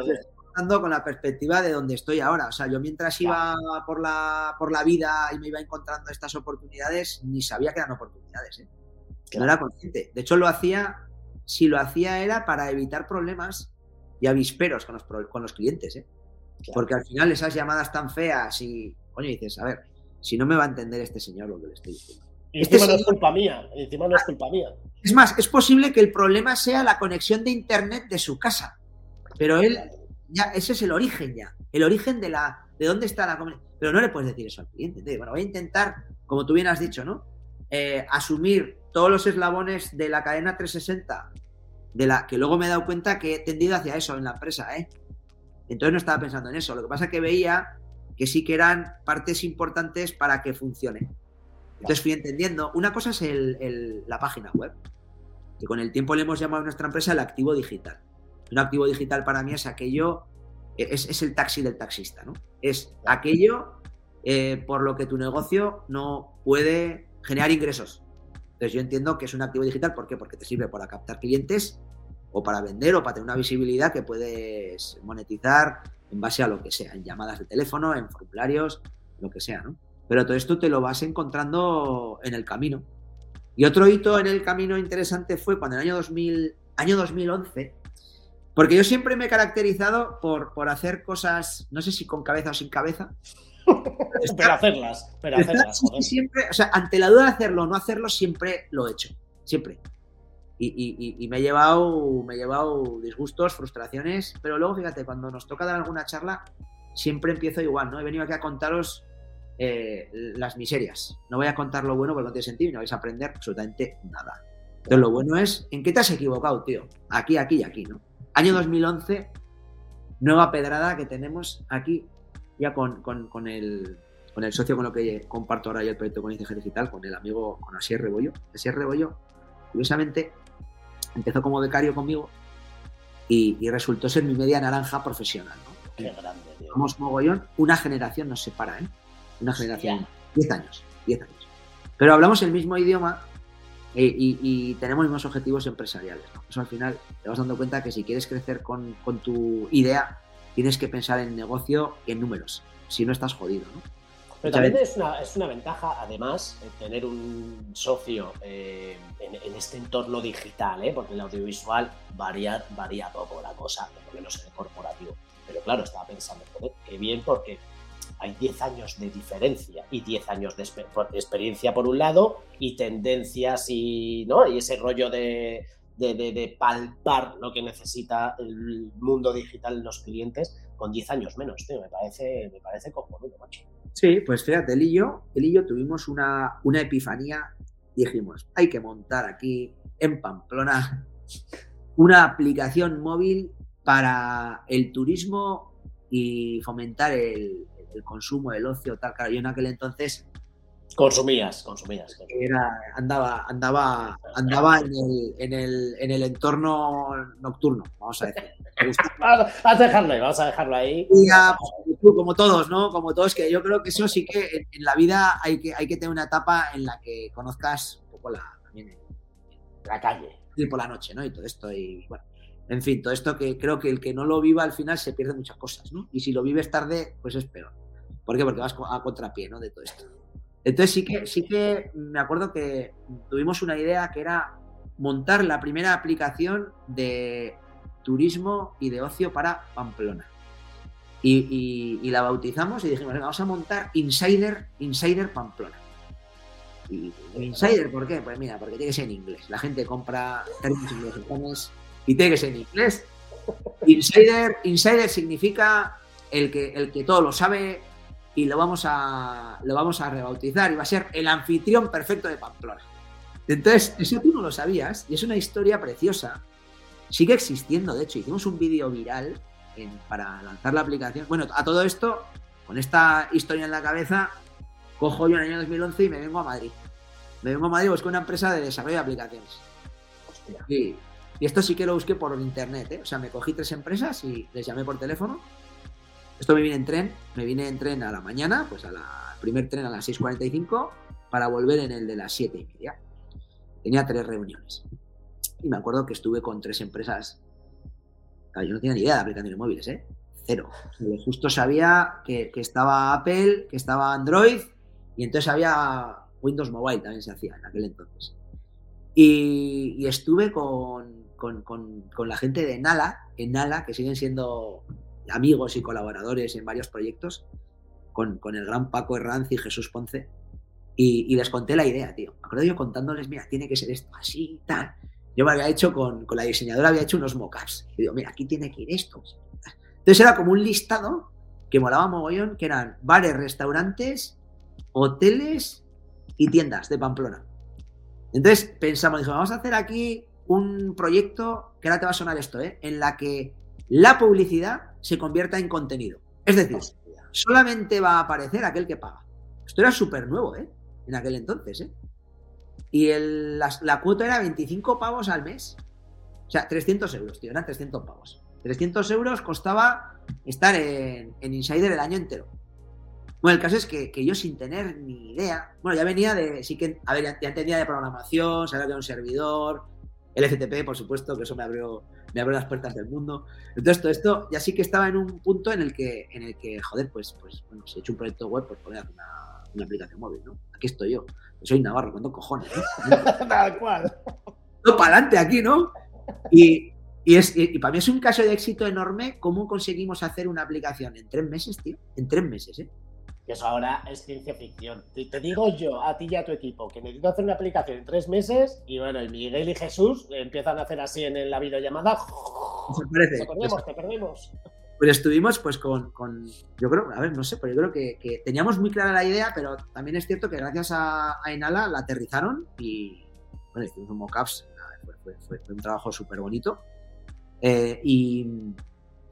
[SPEAKER 3] con la perspectiva de donde estoy ahora. O sea, yo mientras iba por la, por la vida y me iba encontrando estas oportunidades, ni sabía que eran oportunidades. ¿eh? No era consciente. De hecho, lo hacía, si lo hacía era para evitar problemas y avisperos con los, con los clientes, ¿eh? Porque al final esas llamadas tan feas y, coño, dices, a ver, si no me va a entender este señor lo que le estoy diciendo.
[SPEAKER 2] Y encima este no es culpa mía, encima no es culpa mía.
[SPEAKER 3] Es más, es posible que el problema sea la conexión de internet de su casa. Pero él, ya, ese es el origen ya. El origen de la, de dónde está la Pero no le puedes decir eso al cliente. bueno, voy a intentar, como tú bien has dicho, ¿no? Eh, asumir todos los eslabones de la cadena 360 de la que luego me he dado cuenta que he tendido hacia eso en la empresa, ¿eh? Entonces no estaba pensando en eso. Lo que pasa es que veía que sí que eran partes importantes para que funcione. Entonces fui entendiendo. Una cosa es la página web, que con el tiempo le hemos llamado a nuestra empresa el activo digital. Un activo digital para mí es aquello, es, el taxi del taxista, ¿no? Es aquello eh, por lo que tu negocio no puede generar ingresos. Entonces yo entiendo que es un activo digital, ¿por qué? Porque te sirve para captar clientes o para vender o para tener una visibilidad que puedes monetizar en base a lo que sea, en llamadas de teléfono, en formularios, lo que sea, ¿no? Pero todo esto te lo vas encontrando en el camino. Y otro hito en el camino interesante fue cuando en el año, 2000, año 2011 Porque yo siempre me he caracterizado por, por hacer cosas, no sé si con cabeza o sin cabeza.
[SPEAKER 2] pero hacerlas, pero hacerlas.
[SPEAKER 3] Siempre, o sea, ante la duda de hacerlo o no hacerlo, siempre lo he hecho. Siempre. Y, me, he llevado, me he llevado disgustos, frustraciones, pero luego fíjate, cuando nos toca dar alguna charla, siempre empiezo igual, ¿no? He venido aquí a contaros eh, las miserias. No voy a contar lo bueno porque no tiene sentido y no vais a aprender absolutamente nada. Entonces, lo bueno es, ¿en qué te has equivocado, tío? Aquí, aquí y aquí, ¿no? Año 2011, nueva pedrada que tenemos aquí ya con, con, el, con el socio con lo que comparto ahora yo el proyecto con ICG Digital, con el amigo, con Asier Rebollo. Asier Rebollo, curiosamente, empezó como becario conmigo y, resultó ser mi media naranja profesional. ¿no?
[SPEAKER 2] Qué grande,
[SPEAKER 3] Somos mogollón, una generación nos separa, ¿eh? Una generación, 10 años, 10 años. Pero hablamos el mismo idioma eh, y, tenemos los mismos objetivos empresariales. Eso al final te vas dando cuenta que si quieres crecer con, con tu idea, tienes que pensar en negocio y en números. Si no, estás jodido, ¿no?
[SPEAKER 2] Pero también es una, es una ventaja, además, tener un socio eh, en, este entorno digital, ¿eh? porque en el audiovisual varía, varía poco la cosa, por lo menos en el corporativo. Pero claro, estaba pensando, joder, qué bien, porque hay 10 años de diferencia y 10 años de, experiencia por un lado y tendencias y, ¿no? y ese rollo de, de, palpar lo que necesita el mundo digital los clientes con 10 años menos, tío. Me parece, me parece cojonudo, macho.
[SPEAKER 3] Sí, pues fíjate, él y yo, él y yo tuvimos una, una epifanía. Dijimos, hay que montar aquí en Pamplona una aplicación móvil para el turismo y fomentar el, el consumo, el ocio, tal. Claro, yo en aquel entonces
[SPEAKER 2] Consumías, consumías.
[SPEAKER 3] Era, andaba, andaba, andaba en el, en, el, en el entorno nocturno, vamos a decir.
[SPEAKER 2] vamos a dejarlo, vamos a dejarlo ahí.
[SPEAKER 3] Pues, como todos, ¿no? Como todos, que yo creo que eso sí que en, la vida hay que, hay que tener una etapa en la que conozcas un poco la, también
[SPEAKER 2] la calle.
[SPEAKER 3] Y por la noche, ¿no? Y todo esto, y bueno. En fin, todo esto que creo que el que no lo viva al final se pierde muchas cosas, ¿no? Y si lo vives tarde, pues es peor. ¿Por qué? Porque vas a contrapié, ¿no? De todo esto. Entonces sí que, sí que me acuerdo que tuvimos una idea que era montar la primera aplicación de turismo y de ocio para Pamplona. Y, la bautizamos y dijimos, vamos a montar Insider, Insider Pamplona. Y, Insider, ¿por qué? Pues mira, porque tiene que ser en inglés. La gente compra términos y tiene que ser en inglés. Insider, Insider significa el que, el que todo lo sabe, y lo vamos a, lo vamos a rebautizar y va a ser el anfitrión perfecto de Pamplona. Entonces, eso tú no lo sabías y es una historia preciosa. Sigue existiendo, de hecho, hicimos un vídeo viral para lanzar la aplicación. Bueno, a todo esto, con esta historia en la cabeza, cojo yo en el año 2011 y me vengo a Madrid. Me vengo a Madrid, busco una empresa de desarrollo de aplicaciones. Hostia. Y, y esto sí que lo busqué por internet, ¿eh? O sea, me cogí tres empresas y les llamé por teléfono esto me viene en tren, me viene en tren a la mañana, pues al primer tren a las 6.45 para volver en el de las 7 y media. Tenía tres reuniones. Y me acuerdo que estuve con tres empresas. yo no tenía ni idea de aplicaciones móviles, ¿eh? Cero. justo sabía que, estaba Apple, que estaba Android, y entonces había Windows Mobile también se hacía en aquel entonces. Y, estuve con, con, la gente de Nala, en Nala, que siguen siendo amigos y colaboradores en varios proyectos, con, el gran Paco Herranz y Jesús Ponce, y, les conté la idea, tío. Me acuerdo yo contándoles, mira, tiene que ser esto así, tal. Yo me había hecho con, la diseñadora, había hecho unos mockups. Y digo, mira, aquí tiene que ir esto. Entonces era como un listado que molaba mogollón, que eran bares, restaurantes, hoteles y tiendas de Pamplona. Entonces pensamos, dijo, vamos a hacer aquí un proyecto, que ahora te va a sonar esto, ¿eh? en la que la publicidad se convierta en contenido. Es decir, solamente va a aparecer aquel que paga. Esto era súper nuevo, ¿eh? En aquel entonces, ¿eh? Y la, cuota era 25 pavos al mes. O sea, 300 euros, tío, eran 300 pavos. 300 euros costaba estar en, Insider el año entero. Bueno, el caso es que, yo sin tener ni idea, bueno, ya venía de, sí que, a ver, ya, ya entendía de programación, sabía que era un servidor, el FTP, por supuesto, que eso me abrió, me abrió las puertas del mundo. Entonces, todo esto ya sí que estaba en un punto en el que, en el que joder, pues, pues bueno, si he hecho un proyecto web, pues poner una, una aplicación móvil, ¿no? Aquí estoy yo. soy Navarro, ¿cuántos cojones?
[SPEAKER 2] Tal cual.
[SPEAKER 3] No, para adelante aquí, ¿no? Y, Y, es, y, para mí es un caso de éxito enorme cómo conseguimos hacer una aplicación en tres meses, tío. En tres meses, ¿eh?
[SPEAKER 2] Que eso ahora es ciencia ficción. Te, te, digo yo, a ti y a tu equipo, que necesito hacer una aplicación en tres meses y bueno, y Miguel y Jesús empiezan a hacer así en la videollamada.
[SPEAKER 3] Se parece.
[SPEAKER 2] Te perdemos, te perdemos.
[SPEAKER 3] Pues estuvimos pues con, con, yo creo, a ver, no sé, pero yo creo que, que, teníamos muy clara la idea, pero también es cierto que gracias a, a Inala la aterrizaron y, bueno, hicimos un mockups, fue, fue, fue, fue un trabajo súper bonito. Eh, y,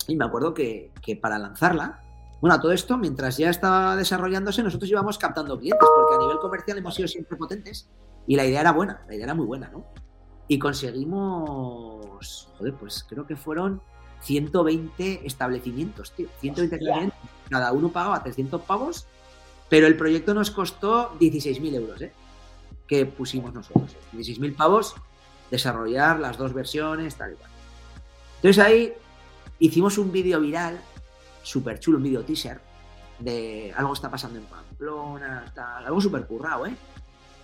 [SPEAKER 3] y, me acuerdo que, que, para lanzarla, bueno, a todo esto, mientras ya estaba desarrollándose, nosotros íbamos captando clientes, porque a nivel comercial hemos sido siempre potentes y la idea era buena, la idea era muy buena, ¿no? Y conseguimos, joder, pues creo que fueron 120 establecimientos, tío. 120 clientes, cada uno pagaba 300 pavos, pero el proyecto nos costó 16.000 euros, ¿eh? Que pusimos nosotros. 16.000 pavos, desarrollar las dos versiones, tal y cual. Entonces ahí hicimos un vídeo viral, súper chulo, un vídeo teaser, de algo está pasando en Pamplona, tal, algo súper currado, ¿eh?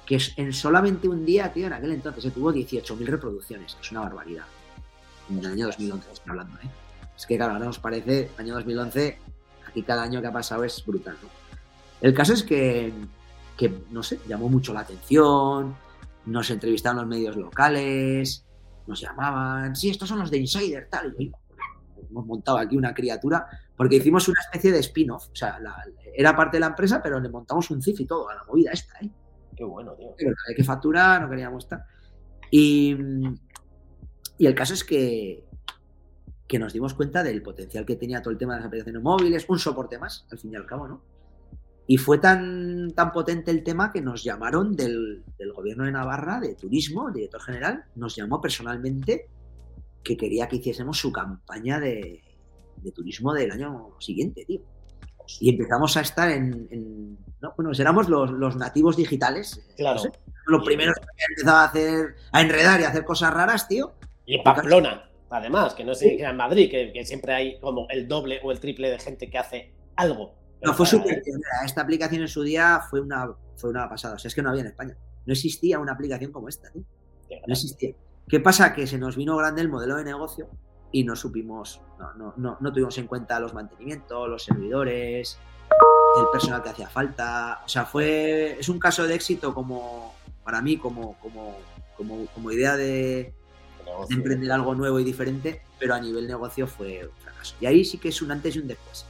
[SPEAKER 3] Que en solamente un día, tío, en aquel entonces se tuvo 18.000 reproducciones, es una barbaridad en el año 2011 estoy hablando, ¿eh? Es que claro, ahora nos parece, año 2011, aquí cada año que ha pasado es brutal, ¿no? El caso es que, que, no sé, llamó mucho la atención, nos entrevistaron los medios locales, nos llamaban, sí, estos son los de Insider, tal, y hemos montado aquí una criatura, porque hicimos una especie de spin-off, o sea, la, era parte de la empresa, pero le montamos un CIF y todo a la movida esta, ¿eh?
[SPEAKER 2] Qué bueno, tío.
[SPEAKER 3] Pero hay que facturar, no queríamos estar. Y, y el caso es que, que nos dimos cuenta del potencial que tenía todo el tema de las aplicaciones móviles, un soporte más, al fin y al cabo, ¿no? Y fue tan, tan potente el tema que nos llamaron del, del gobierno de Navarra, de turismo, el director general, nos llamó personalmente que quería que hiciésemos su campaña de, de turismo del año siguiente, tío. Y empezamos a estar en. en ¿no? Bueno, éramos los, los, nativos digitales.
[SPEAKER 2] Claro.
[SPEAKER 3] No sé, los primeros que empezado a hacer, a enredar y a hacer cosas raras, tío.
[SPEAKER 2] Y en Pamplona, además, que no sé sí. en Madrid, que, que, siempre hay como el doble o el triple de gente que hace algo.
[SPEAKER 3] No, fue súper Esta aplicación en su día fue una, fue una pasada. O sea, es que no había en España. No existía una aplicación como esta, tío. No existía. ¿Qué pasa? Que se nos vino grande el modelo de negocio y no supimos, no, no, no, no tuvimos en cuenta los mantenimientos, los servidores, el personal que hacía falta. O sea, fue. Es un caso de éxito como. Para mí, como, como, como, como idea de, de emprender algo nuevo y diferente, pero a nivel negocio fue un fracaso. Y ahí sí que es un antes y un después.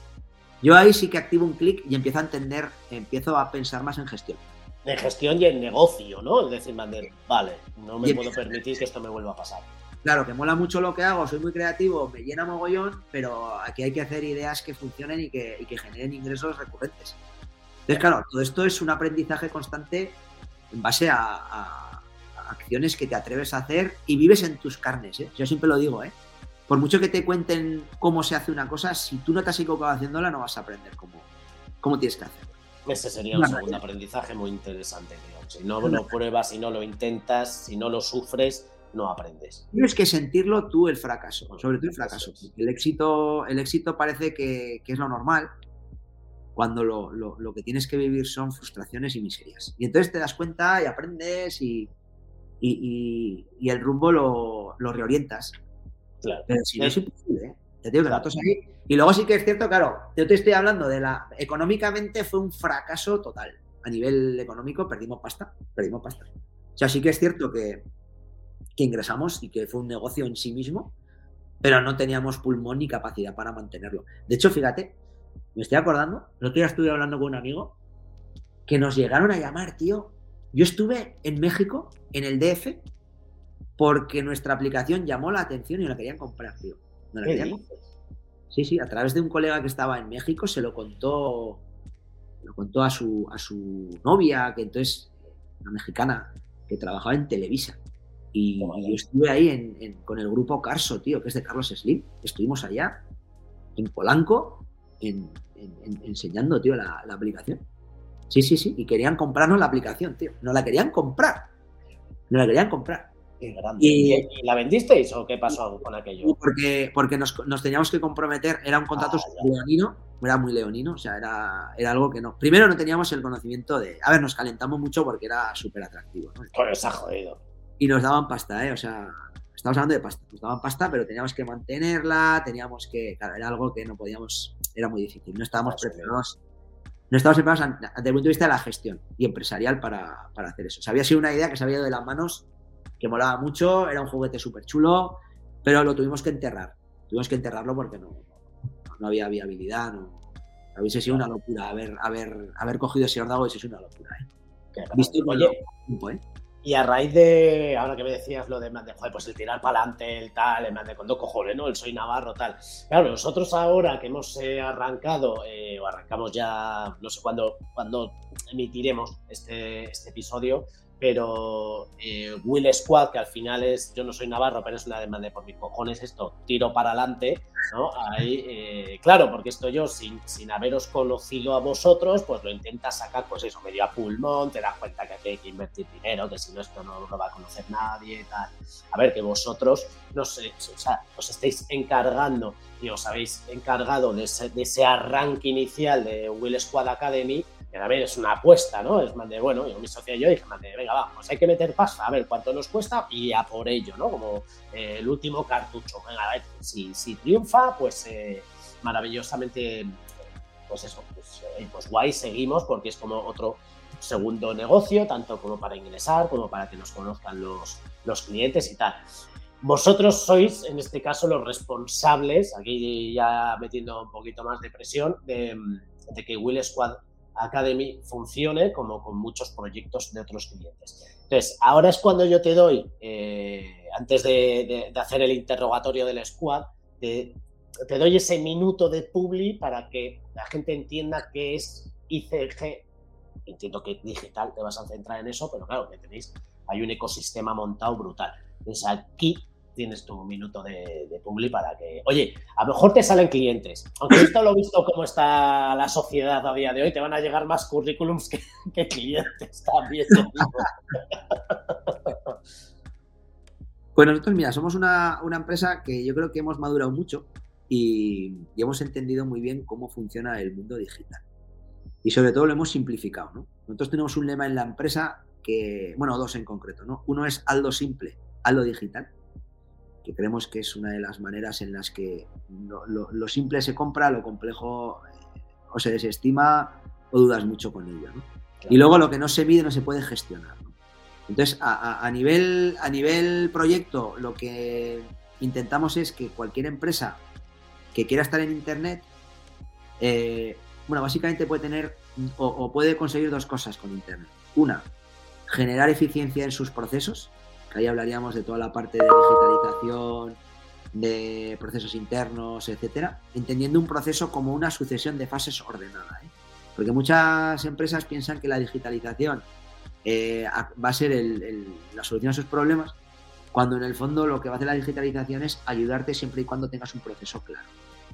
[SPEAKER 3] Yo ahí sí que activo un clic y empiezo a entender, empiezo a pensar más en gestión.
[SPEAKER 2] En gestión y en negocio, ¿no? Es decir, Mander, vale, no me puedo permitir que esto me vuelva a pasar.
[SPEAKER 3] Claro, que mola mucho lo que hago, soy muy creativo, me llena mogollón, pero aquí hay que hacer ideas que funcionen y que, y que generen ingresos recurrentes. Entonces, claro, todo esto es un aprendizaje constante en base a, a, a acciones que te atreves a hacer y vives en tus carnes. ¿eh? Yo siempre lo digo, ¿eh? por mucho que te cuenten cómo se hace una cosa, si tú no te has equivocado haciéndola, no vas a aprender cómo, cómo tienes que hacerlo.
[SPEAKER 2] Ese sería un segundo aprendizaje muy interesante. Tío. Si no lo pruebas, si no lo intentas, si no lo sufres, no aprendes.
[SPEAKER 3] Tienes que sentirlo tú el fracaso, sobre todo el fracaso. El éxito, el éxito parece que, que es lo normal, cuando lo, lo, lo, que tienes que vivir son frustraciones y miserias. Y entonces te das cuenta y aprendes y, y, y, y el rumbo lo, lo reorientas.
[SPEAKER 2] Claro.
[SPEAKER 3] Pero si no es imposible, ¿eh? Te digo que claro. ahí. Y luego sí que es cierto, claro, yo te estoy hablando de la. Económicamente fue un fracaso total. A nivel económico perdimos pasta. Perdimos pasta. O sea, sí que es cierto que, que ingresamos y que fue un negocio en sí mismo, pero no teníamos pulmón ni capacidad para mantenerlo. De hecho, fíjate, me estoy acordando, el otro día estuve hablando con un amigo que nos llegaron a llamar, tío. Yo estuve en México, en el DF, porque nuestra aplicación llamó la atención y la querían comprar, tío. No la querían comprar. Sí, sí, a través de un colega que estaba en México se lo contó, lo contó a su, a su novia, que entonces, una mexicana, que trabajaba en Televisa. Y yo estuve ahí en, en, con el grupo Carso, tío, que es de Carlos Slim. Estuvimos allá, en Polanco, en, enseñando, tío, la, la, aplicación. Sí, sí, sí. Y querían comprarnos la aplicación, tío. No la querían comprar. No la querían comprar.
[SPEAKER 2] Y, ¿Y, la vendisteis o qué pasó con aquello?
[SPEAKER 3] Porque, porque nos, nos teníamos que comprometer, era un contrato ah, leonino, era muy leonino, o sea, era, era algo que no. Primero no teníamos el conocimiento de. A ver, nos calentamos mucho porque era súper atractivo. ¿no?
[SPEAKER 2] Pues está jodido.
[SPEAKER 3] Y nos daban pasta, ¿eh? O sea, estamos hablando de pasta, nos daban pasta, pero teníamos que mantenerla, teníamos que, claro, era algo que no podíamos, era muy difícil, no estábamos preparados, no estábamos preparados desde el punto de vista de la gestión y empresarial para, para hacer eso. O sea, había sido una idea que se había ido de las manos, que molaba mucho, era un juguete súper chulo, pero lo tuvimos que enterrar, tuvimos que enterrarlo porque no, no había viabilidad, no, hubiese sido una locura haber, haber, haber cogido ese órdago, hubiese sido una locura. ¿eh?
[SPEAKER 2] Visto Oye, tiempo, ¿eh? Y a raíz de, ahora que me decías lo de, joder, pues el tirar para adelante, el tal, el de cuando cojones, ¿no? El soy Navarro, tal. Claro, nosotros ahora que hemos eh, arrancado, eh, o arrancamos ya, no sé cuándo, cuándo emitiremos este, este episodio, pero eh, Will Squad, que al final es, yo no soy navarro, pero es una demanda por mis cojones esto, tiro para adelante, ¿no? Ahí, eh, claro, porque esto yo, sin, sin haberos conocido a vosotros, pues lo intentas sacar, pues eso, medio a pulmón, te das cuenta que hay que invertir dinero, que si no esto no lo va a conocer nadie, tal. A ver, que vosotros, no sé, o sea, os estáis encargando y os habéis encargado de ese, de ese arranque inicial de Will Squad Academy, que también es una apuesta, ¿no? Es más de, bueno, yo mi socio yo dije, más de, venga, vamos, pues hay que meter pasta, a ver cuánto nos cuesta y a por ello, ¿no? Como eh, el último cartucho. Venga, si, si triunfa, pues eh, maravillosamente, pues eso, pues, eh, pues guay, seguimos porque es como otro segundo negocio, tanto como para ingresar, como para que nos conozcan los, los clientes y tal. Vosotros sois, en este caso, los responsables, aquí ya metiendo un poquito más de presión, de, de que Will Squad Academy funcione como con muchos proyectos de otros clientes. Entonces, ahora es cuando yo te doy, eh, antes de, hacer el interrogatorio del squad, te, doy ese minuto de publi para que la gente entienda qué es ICG. Entiendo que digital te vas a centrar en eso, pero claro, que tenéis, hay un ecosistema montado brutal. Entonces, aquí tienes tu minuto de, de, para que, oye, a lo mejor te salen clientes. Aunque esto lo he visto cómo está la sociedad a día de hoy, te van a llegar más currículums que, clientes también.
[SPEAKER 3] Pues nosotros, mira, somos una, empresa que yo creo que hemos madurado mucho y, hemos entendido muy bien cómo funciona el mundo digital. Y sobre todo lo hemos simplificado, ¿no? Nosotros tenemos un lema en la empresa que, bueno, dos en concreto, ¿no? Uno es algo simple, algo digital que creemos que es una de las maneras en las que lo, simple se compra, lo complejo eh, o se desestima o dudas mucho con ello. Y luego lo que no se mide no se puede gestionar. Entonces, a, nivel, a nivel proyecto, lo que intentamos es que cualquier empresa que quiera estar en Internet, eh, bueno, básicamente puede tener o puede conseguir dos cosas con Internet. Una, generar eficiencia en sus procesos, ahí hablaríamos de toda la parte de digitalización, de procesos internos, etcétera, entendiendo un proceso como una sucesión de fases ordenada. ¿eh? Porque muchas empresas piensan que la digitalización eh, va a ser la solución a sus problemas, cuando en el fondo lo que va a hacer la digitalización es ayudarte siempre y cuando tengas un proceso claro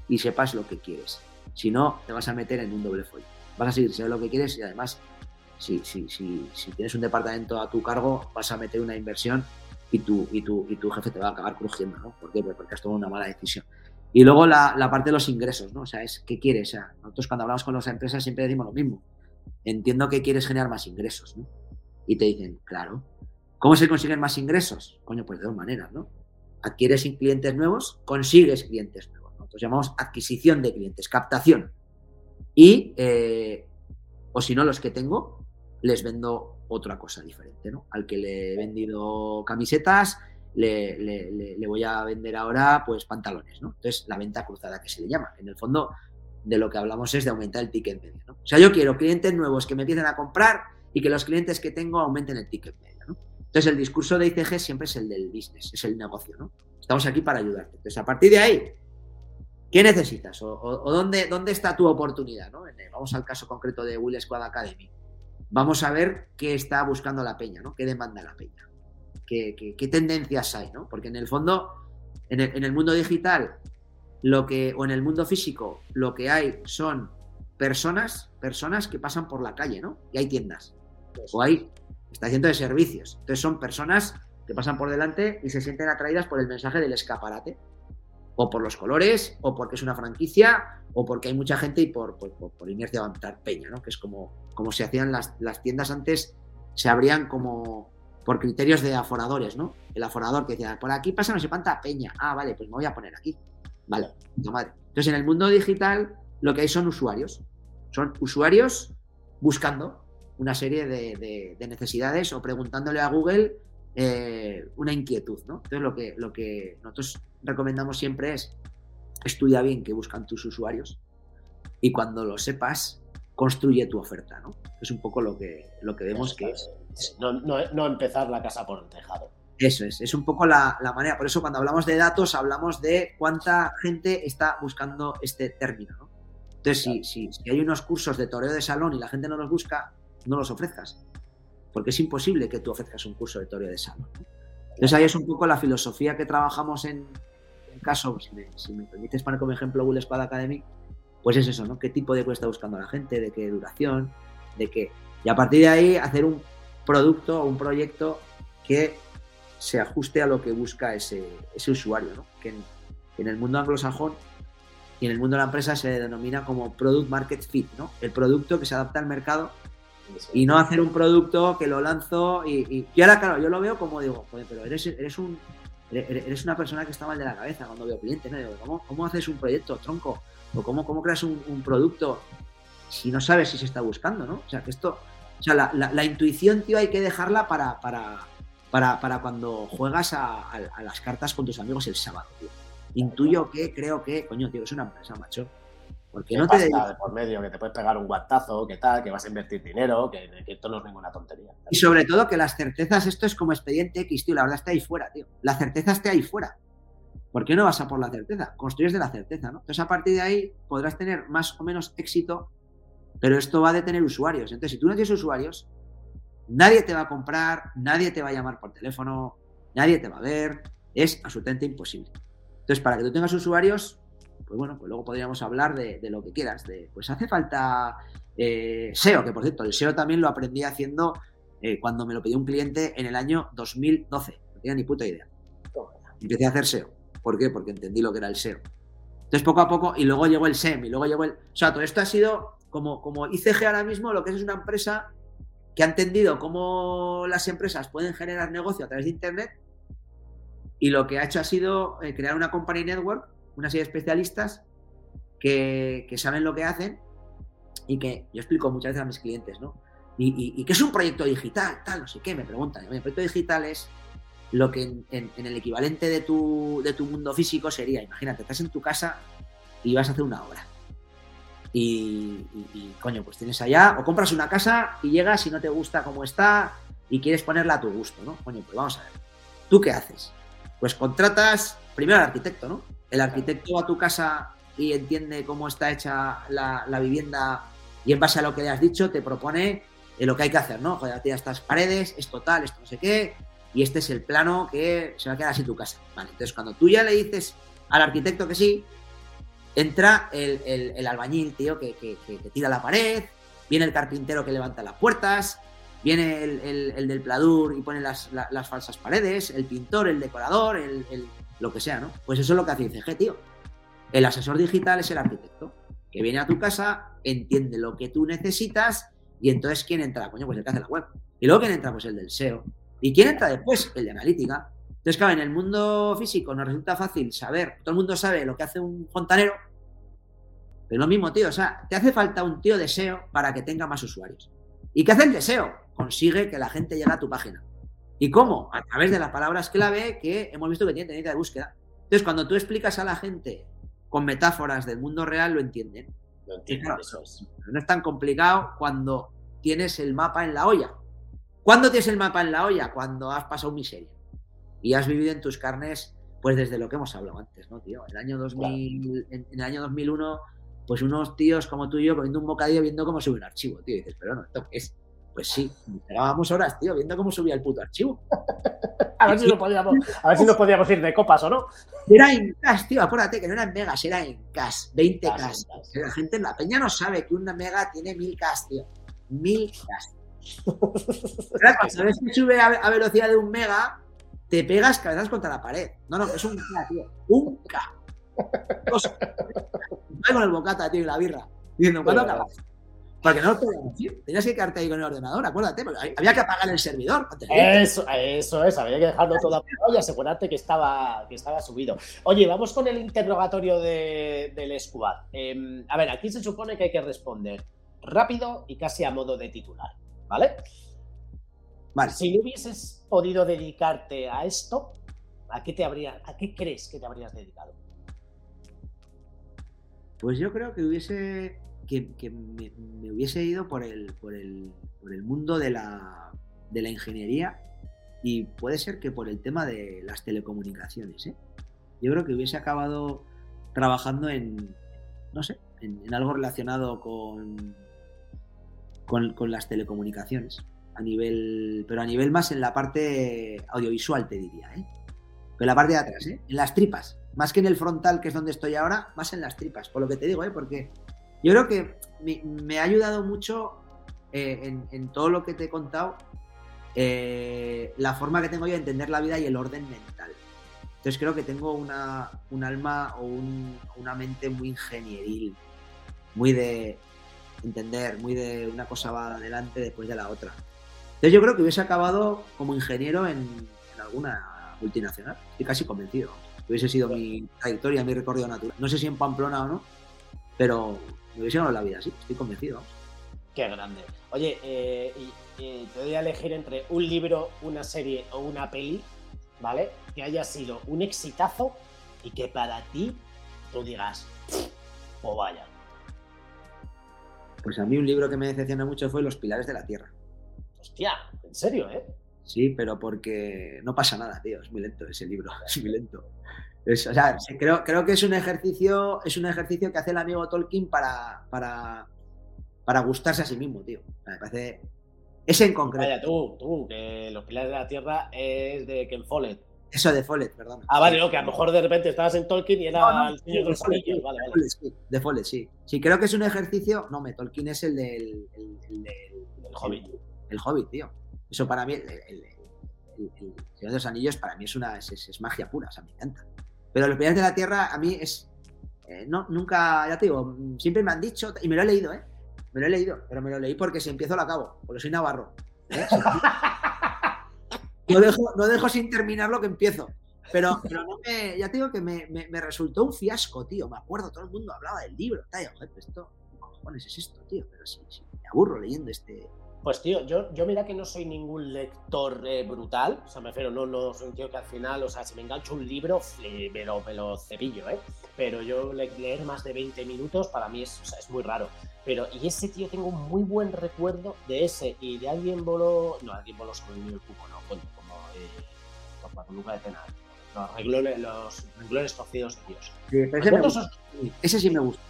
[SPEAKER 3] y sepas lo que quieres. Si no, te vas a meter en un doble folio. Vas a seguir sabiendo lo que quieres y además si, si, si, tienes un departamento a tu cargo, vas a meter una inversión y tu, y tu, y tu jefe te va a acabar crujiendo, ¿no? ¿Por qué? Pues porque has tomado una mala decisión. Y luego la, la, parte de los ingresos, ¿no? O sea, es ¿qué quieres? O sea, nosotros cuando hablamos con las empresas siempre decimos lo mismo. Entiendo que quieres generar más ingresos, ¿no? Y te dicen, claro. ¿Cómo se consiguen más ingresos? Coño, pues de dos maneras, ¿no? Adquieres clientes nuevos, consigues clientes nuevos. Nosotros llamamos adquisición de clientes, captación. Y, eh, o si no, los que tengo, les vendo otra cosa diferente, ¿no? Al que le he vendido camisetas, le, voy a vender ahora pues pantalones, ¿no? Entonces, la venta cruzada que se le llama. En el fondo, de lo que hablamos es de aumentar el ticket medio, ¿no? O sea, yo quiero clientes nuevos que me empiecen a comprar y que los clientes que tengo aumenten el ticket medio, ¿no? Entonces, el discurso de ICG siempre es el del business, es el negocio, ¿no? Estamos aquí para ayudarte. Entonces, a partir de ahí, ¿qué necesitas? ¿O, dónde, dónde está tu oportunidad? Vamos al caso concreto de Will Squad Academy vamos a ver qué está buscando la peña, ¿no? ¿Qué demanda la peña? ¿Qué, tendencias hay, ¿no? Porque en el fondo, en el, mundo digital, lo que, o en el mundo físico, lo que hay son personas, personas que pasan por la calle, ¿no? Y hay tiendas. O hay estaciones de servicios. Entonces son personas que pasan por delante y se sienten atraídas por el mensaje del escaparate o por los colores, o porque es una franquicia, o porque hay mucha gente y por, por, por, inercia va a peña, ¿no? Que es como, como se hacían las, las, tiendas antes, se abrían como, por criterios de aforadores, ¿no? El aforador que decía, por aquí pasa no sé cuánta peña. Ah, vale, pues me voy a poner aquí. Vale, madre. Entonces, en el mundo digital, lo que hay son usuarios. Son usuarios buscando una serie de, necesidades o preguntándole a Google eh, una inquietud, ¿no? Entonces, lo que, lo que nosotros recomendamos siempre es estudia bien qué buscan tus usuarios y cuando lo sepas, construye tu oferta, ¿no? Es un poco lo que, lo que vemos que es.
[SPEAKER 2] No, no, empezar la casa por el tejado.
[SPEAKER 3] Eso es, es un poco la, manera. Por eso cuando hablamos de datos hablamos de cuánta gente está buscando este término. ¿no? Entonces, si, si, hay unos cursos de toreo de salón y la gente no los busca, no los ofrezcas. Porque es imposible que tú ofrezcas un curso de toreo de salón. Entonces ahí es un poco la filosofía que trabajamos en, en caso, si me, si me permites poner como ejemplo Google Squad Academy, pues es eso, ¿no? ¿Qué tipo de cuesta buscando la gente? ¿De qué duración? ¿De qué? Y a partir de ahí hacer un producto o un proyecto que se ajuste a lo que busca ese, usuario, ¿no? Que en, el mundo anglosajón y en el mundo de la empresa se denomina como Product Market Fit, ¿no? El producto que se adapta al mercado y no hacer un producto que lo lanzo y, y, ahora, claro, yo lo veo como digo, pero eres, eres un eres una persona que está mal de la cabeza cuando veo clientes, ¿no? Digo, ¿cómo, haces un proyecto, tronco? ¿O cómo, cómo creas un, producto si no sabes si se está buscando, ¿no? O sea, que esto, o sea, la, intuición, tío, hay que dejarla para, para, para, para cuando juegas a, las cartas con tus amigos el sábado, tío. Intuyo que, creo que, coño, tío, es una empresa, macho.
[SPEAKER 2] Porque no te de por medio, que te puedes pegar un guantazo, que tal, que vas a invertir dinero, que, esto no es ninguna tontería.
[SPEAKER 3] Y sobre todo que las certezas, esto es como expediente X, tío, la verdad está ahí fuera, tío. La certeza está ahí fuera. ¿Por qué no vas a por la certeza? Construyes de la certeza, ¿no? Entonces, a partir de ahí podrás tener más o menos éxito, pero esto va a tener usuarios. Entonces, si tú no tienes usuarios, nadie te va a comprar, nadie te va a llamar por teléfono, nadie te va a ver, es absolutamente imposible. Entonces, para que tú tengas usuarios, pues bueno, pues luego podríamos hablar de, lo que quieras. Pues hace falta eh, SEO, que por cierto, el SEO también lo aprendí haciendo eh, cuando me lo pidió un cliente en el año 2012. No tenía ni puta idea. Empecé a hacer SEO. ¿Por qué? Porque entendí lo que era el SEO. Entonces, poco a poco, y luego llegó el SEM, y luego llegó el. O sea, todo esto ha sido como, como ICG ahora mismo, lo que es, una empresa que ha entendido cómo las empresas pueden generar negocio a través de Internet, y lo que ha hecho ha sido eh, crear una company network, una serie de especialistas que, saben lo que hacen y que yo explico muchas veces a mis clientes, ¿no? Y, y, que es un proyecto digital, tal, no sé qué, me preguntan. El proyecto digital es lo que en, el equivalente de tu, de tu mundo físico sería, imagínate, estás en tu casa y vas a hacer una obra. Y, coño, pues tienes allá, o compras una casa y llegas y no te gusta cómo está y quieres ponerla a tu gusto, ¿no? Coño, pues vamos a ver. ¿Tú qué haces? Pues contratas primero al arquitecto, ¿no? El arquitecto va a tu casa y entiende cómo está hecha la, vivienda y en base a lo que le has dicho te propone eh, lo que hay que hacer, ¿no? Joder, tira estas paredes, esto tal, esto no sé qué, y este es el plano que se va a quedar así tu casa. Vale, entonces cuando tú ya le dices al arquitecto que sí, entra el, albañil, tío, que, tira la pared, viene el carpintero que levanta las puertas, viene el, del pladur y pone las, falsas paredes, el pintor, el decorador, el, lo que sea, ¿no? Pues eso es lo que hace ICG, tío. El asesor digital es el arquitecto, que viene a tu casa, entiende lo que tú necesitas y entonces ¿quién entra? Coño, pues el que hace la web. Y luego ¿quién entra? Pues el del SEO. ¿Y quién entra después? El de analítica. Entonces, claro, en el mundo físico nos resulta fácil saber, todo el mundo sabe lo que hace un fontanero, pero lo mismo, tío, o sea, te hace falta un tío de SEO para que tenga más usuarios. ¿Y qué hace el deseo? Consigue que la gente llegue a tu página. ¿Y cómo? A través de las palabras clave que hemos visto que tiene tendencia de búsqueda. Entonces, cuando tú explicas a la gente con metáforas del mundo real, lo entienden. Lo entienden, eso es. No es tan complicado cuando tienes el mapa en la olla. ¿Cuándo tienes el mapa en la olla? Cuando has pasado miseria. Y has vivido en tus carnes, pues desde lo que hemos hablado antes, ¿no, tío? El año 2000, en, el año 2001, pues unos tíos como tú y yo comiendo un bocadillo viendo cómo sube un archivo, tío. Y dices, pero no, ¿esto qué es? Pues sí, esperábamos horas, tío, viendo cómo subía el puto archivo.
[SPEAKER 2] a, ver si nos podíamos, a ver si nos podíamos ir de copas o no.
[SPEAKER 3] Era en CAS, tío, acuérdate que no era en megas, era en CAS, 20 CAS. La gente en la peña no sabe que una mega tiene 1000 CAS, tío. 1000 CAS. Cuando ves que sube a, velocidad de un mega, te pegas cabezas contra la pared. No, no, es un K, tío. Un K. con el bocata, tío, y la birra. Diciendo, ¿cuándo acabas? Porque no lo podías decir. Tenías que quedarte ahí con el ordenador, acuérdate. Había que apagar el servidor.
[SPEAKER 2] Eso, eso es, había que dejarlo todo apagado y asegurarte que estaba, que estaba subido. Oye, vamos con el interrogatorio de, del squad. Em, a ver, aquí se supone que hay que responder rápido y casi a modo de titular, ¿vale?
[SPEAKER 3] Vale.
[SPEAKER 2] Si no hubieses podido dedicarte a esto, ¿a qué, te habría, ¿a qué crees que te habrías dedicado?
[SPEAKER 3] Pues yo creo que hubiese que, me, hubiese ido por el, por el, por el mundo de la, de la, ingeniería y puede ser que por el tema de las telecomunicaciones. ¿eh? Yo creo que hubiese acabado trabajando en, no sé, en, algo relacionado con, con, las telecomunicaciones. A nivel, pero a nivel más en la parte audiovisual, te diría, ¿eh? Pero en la parte de atrás, ¿eh? En las tripas. Más que en el frontal, que es donde estoy ahora, más en las tripas, por lo que te digo, ¿eh? Porque yo creo que me, ha ayudado mucho eh, en, todo lo que te he contado eh, la forma que tengo yo de entender la vida y el orden mental. Entonces creo que tengo una, un alma o una mente muy ingenieril, muy de entender, muy de una cosa va adelante después de la otra. Entonces yo creo que hubiese acabado como ingeniero en, en alguna multinacional. Estoy casi convencido. Hubiese sido mi trayectoria, mi recorrido natural. No sé si en Pamplona o no, pero me hubiese ganado la vida, sí, estoy convencido.
[SPEAKER 2] Qué grande. Oye, eh, te voy a elegir entre un libro, una serie o una peli, ¿vale? Que haya sido un exitazo y que para ti tú digas, o oh, vaya.
[SPEAKER 3] Pues a mí un libro que me decepciona mucho fue Los Pilares de la Tierra.
[SPEAKER 2] Hostia, en serio, ¿eh?
[SPEAKER 3] Sí, pero porque no pasa nada, tío. Es muy lento ese libro, es muy lento o sea, creo, creo que es un ejercicio, es un ejercicio que hace el amigo Tolkien para, para, para gustarse a sí mismo, tío. me parece. Ese en concreto.
[SPEAKER 2] Vaya, tú, tú, que Los Pilares de la Tierra es de Ken Follett.
[SPEAKER 3] Eso de Follett, perdón.
[SPEAKER 2] Ah, vale, no, que a lo mejor de repente estabas en Tolkien y era el Señor de los Anillos. Vale, vale.
[SPEAKER 3] Sí, de Follett, sí. Sí, creo que es un ejercicio. No, me, Tolkien es el del. El, el,
[SPEAKER 2] el Hobbit.
[SPEAKER 3] El, Hobbit, tío. Eso para mí, el, Señor de los Anillos, para mí es una es, es magia pura, o sea, me encanta. Pero los pilares de la tierra a mí es. Eh, no, nunca, ya te digo, siempre me han dicho, y me lo he leído, ¿eh? Me lo he leído, pero me lo leí porque si empiezo lo acabo, porque soy navarro. ¿eh? no, dejo, no dejo sin terminar lo que empiezo. Pero, pero no me, ya te digo que me, me, resultó un fiasco, tío. Me acuerdo, todo el mundo hablaba del libro. Tío, esto, ¿qué cojones es esto, tío? Pero sí, sí, me aburro leyendo este,
[SPEAKER 2] pues tío, yo, yo mira que no soy ningún lector eh, brutal, o sea, me refiero, no, no soy un tío que al final, o sea, si me engancho un libro, me, lo, me lo cepillo, ¿eh? Pero yo leer más de 20 minutos para mí es, o sea, es muy raro. Pero, y ese tío, tengo un muy buen recuerdo de ese y de alguien voló, no, alguien voló sobre el cubo, no, coño, como eh, con Luca de Pena, los renglones, los renglones torcidos de Dios.
[SPEAKER 3] Sí, ese, sí me gusta.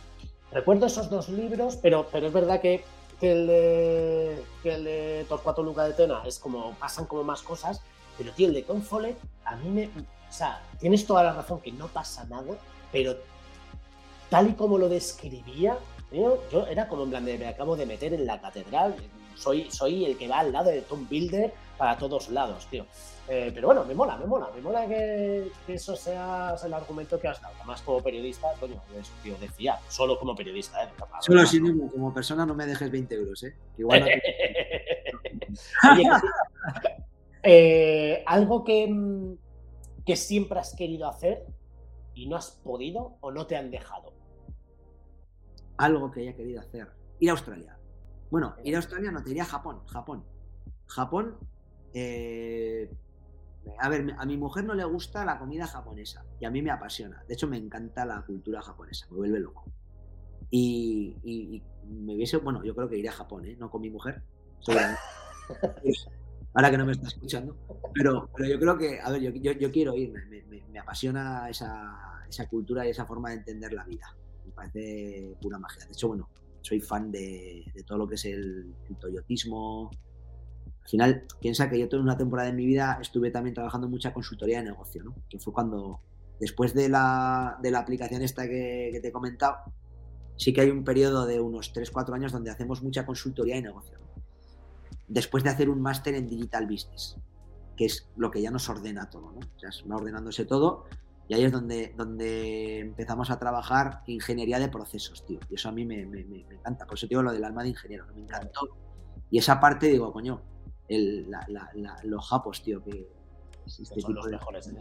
[SPEAKER 2] Recuerdo esos dos libros, pero, pero es verdad que que el de, que el de Torcuato Luca de Tena es como, pasan como más cosas, pero tío, el de Confole, a mí me, o sea, tienes toda la razón que no pasa nada, pero tal y como lo describía, yo era como en plan de, me acabo de meter en la catedral, soy, soy el que va al lado de Tom Builder para todos lados, tío. Eh, pero bueno, me mola, me mola, me mola que, eso sea el argumento que has dado. Además, como periodista, coño, tío, decía, solo como periodista, ¿eh?
[SPEAKER 3] Solo así mismo, como persona no me dejes 20 euros, ¿eh? igual
[SPEAKER 2] eh, algo que, que siempre has querido hacer y no has podido o no te han dejado.
[SPEAKER 3] Algo que haya querido hacer. Ir a Australia. Bueno, ir a Australia no, te iría a Japón. Japón. Japón eh, a ver, a mi mujer no le gusta la comida japonesa y a mí me apasiona. De hecho, me encanta la cultura japonesa, me vuelve loco. Y, me hubiese, bueno, yo creo que iré a Japón, ¿eh? no con mi mujer, Ahora que no me está escuchando. Pero, pero yo creo que, a ver, yo, quiero ir, me, apasiona esa, cultura y esa forma de entender la vida. Me parece pura magia. De hecho, bueno, soy fan de, todo lo que es el, el toyotismo, al final, piensa que yo toda una temporada de mi vida estuve también trabajando mucha consultoría de negocio, ¿no? Que fue cuando, después de la, de la aplicación esta que, te he comentado, sí que hay un periodo de unos 3-4 años donde hacemos mucha consultoría de negocio. Después de hacer un máster en Digital Business, que es lo que ya nos ordena todo, ¿no? Ya va ordenándose todo Y ahí es donde, donde empezamos a trabajar ingeniería de procesos, tío. Y eso a mí me, me, me encanta. Por eso digo lo del alma de ingeniero, me encantó. Y esa parte, digo, coño, el, la, la, los japos, tío, que,
[SPEAKER 2] este son los mejores.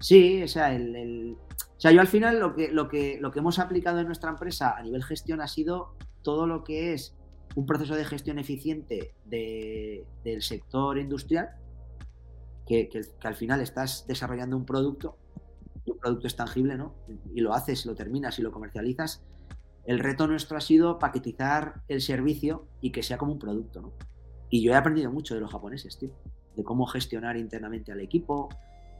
[SPEAKER 3] Sí, o sea, el, el, o sea, yo al final lo que, lo, que, lo que hemos aplicado en nuestra empresa a nivel gestión ha sido todo lo que es un proceso de gestión eficiente de, del sector industrial, que, que, que, al final estás desarrollando un producto, un producto es tangible, ¿no? Y lo haces, lo terminas y lo comercializas. El reto nuestro ha sido paquetizar el servicio y que sea como un producto, ¿no? Y yo he aprendido mucho de los japoneses, tío, de cómo gestionar internamente al equipo,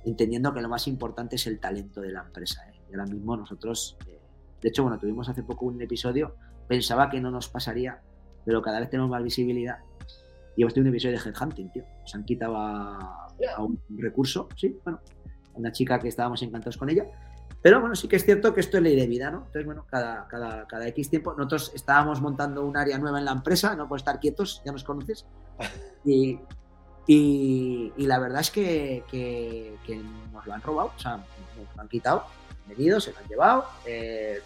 [SPEAKER 3] entendiendo que lo más importante es el talento de la empresa. ¿eh? Y ahora mismo nosotros, eh, de hecho, bueno, tuvimos hace poco un episodio, pensaba que no nos pasaría, pero cada vez tenemos más visibilidad. Y hemos tenido un episodio de headhunting, tío. Nos han quitado a, a un recurso, sí, bueno, una chica que estábamos encantados con ella. Pero bueno, sí que es cierto que esto es ley de vida, ¿no? Entonces, bueno, cada, cada, cada X tiempo, nosotros estábamos montando un área nueva en la empresa, no por estar quietos, ya nos conoces. Y, y, y, la verdad es que, que, que, nos lo han robado, o sea, nos lo han quitado, han venido, se lo han llevado, eh,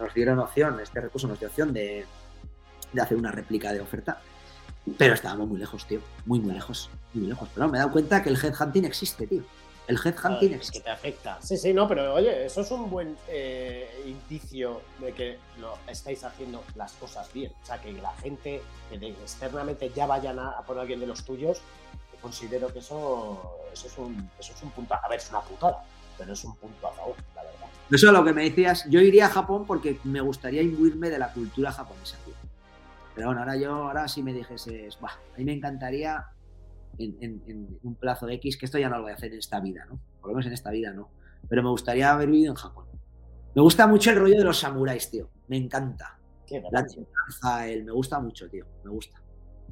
[SPEAKER 3] nos dieron opción, este recurso nos dio opción de, de, hacer una réplica de oferta, pero estábamos muy lejos, tío, muy, muy lejos, muy lejos. Pero me he dado cuenta que el headhunting existe, tío. El headhunting
[SPEAKER 2] existe. que te afecta. Sí, sí, no, pero oye, eso es un buen eh, indicio de que lo estáis haciendo las cosas bien. O sea, que la gente que externamente ya vayan a, a por alguien de los tuyos, considero que eso, eso, es un, eso es un punto. A ver, es una putada, pero es un punto a favor, la verdad.
[SPEAKER 3] Eso es lo que me decías. Yo iría a Japón porque me gustaría imbuirme de la cultura japonesa, tío. Pero bueno, ahora yo, ahora si me dijeses, bah, a mí me encantaría en, en, en, un plazo de X, que esto ya no lo voy a hacer en esta vida, ¿no? Por lo menos en esta vida no. Pero me gustaría haber vivido en Japón. Me gusta mucho el rollo de los samuráis, tío. Me encanta.
[SPEAKER 2] Qué
[SPEAKER 3] la chingaza, el, me gusta mucho, tío. Me gusta.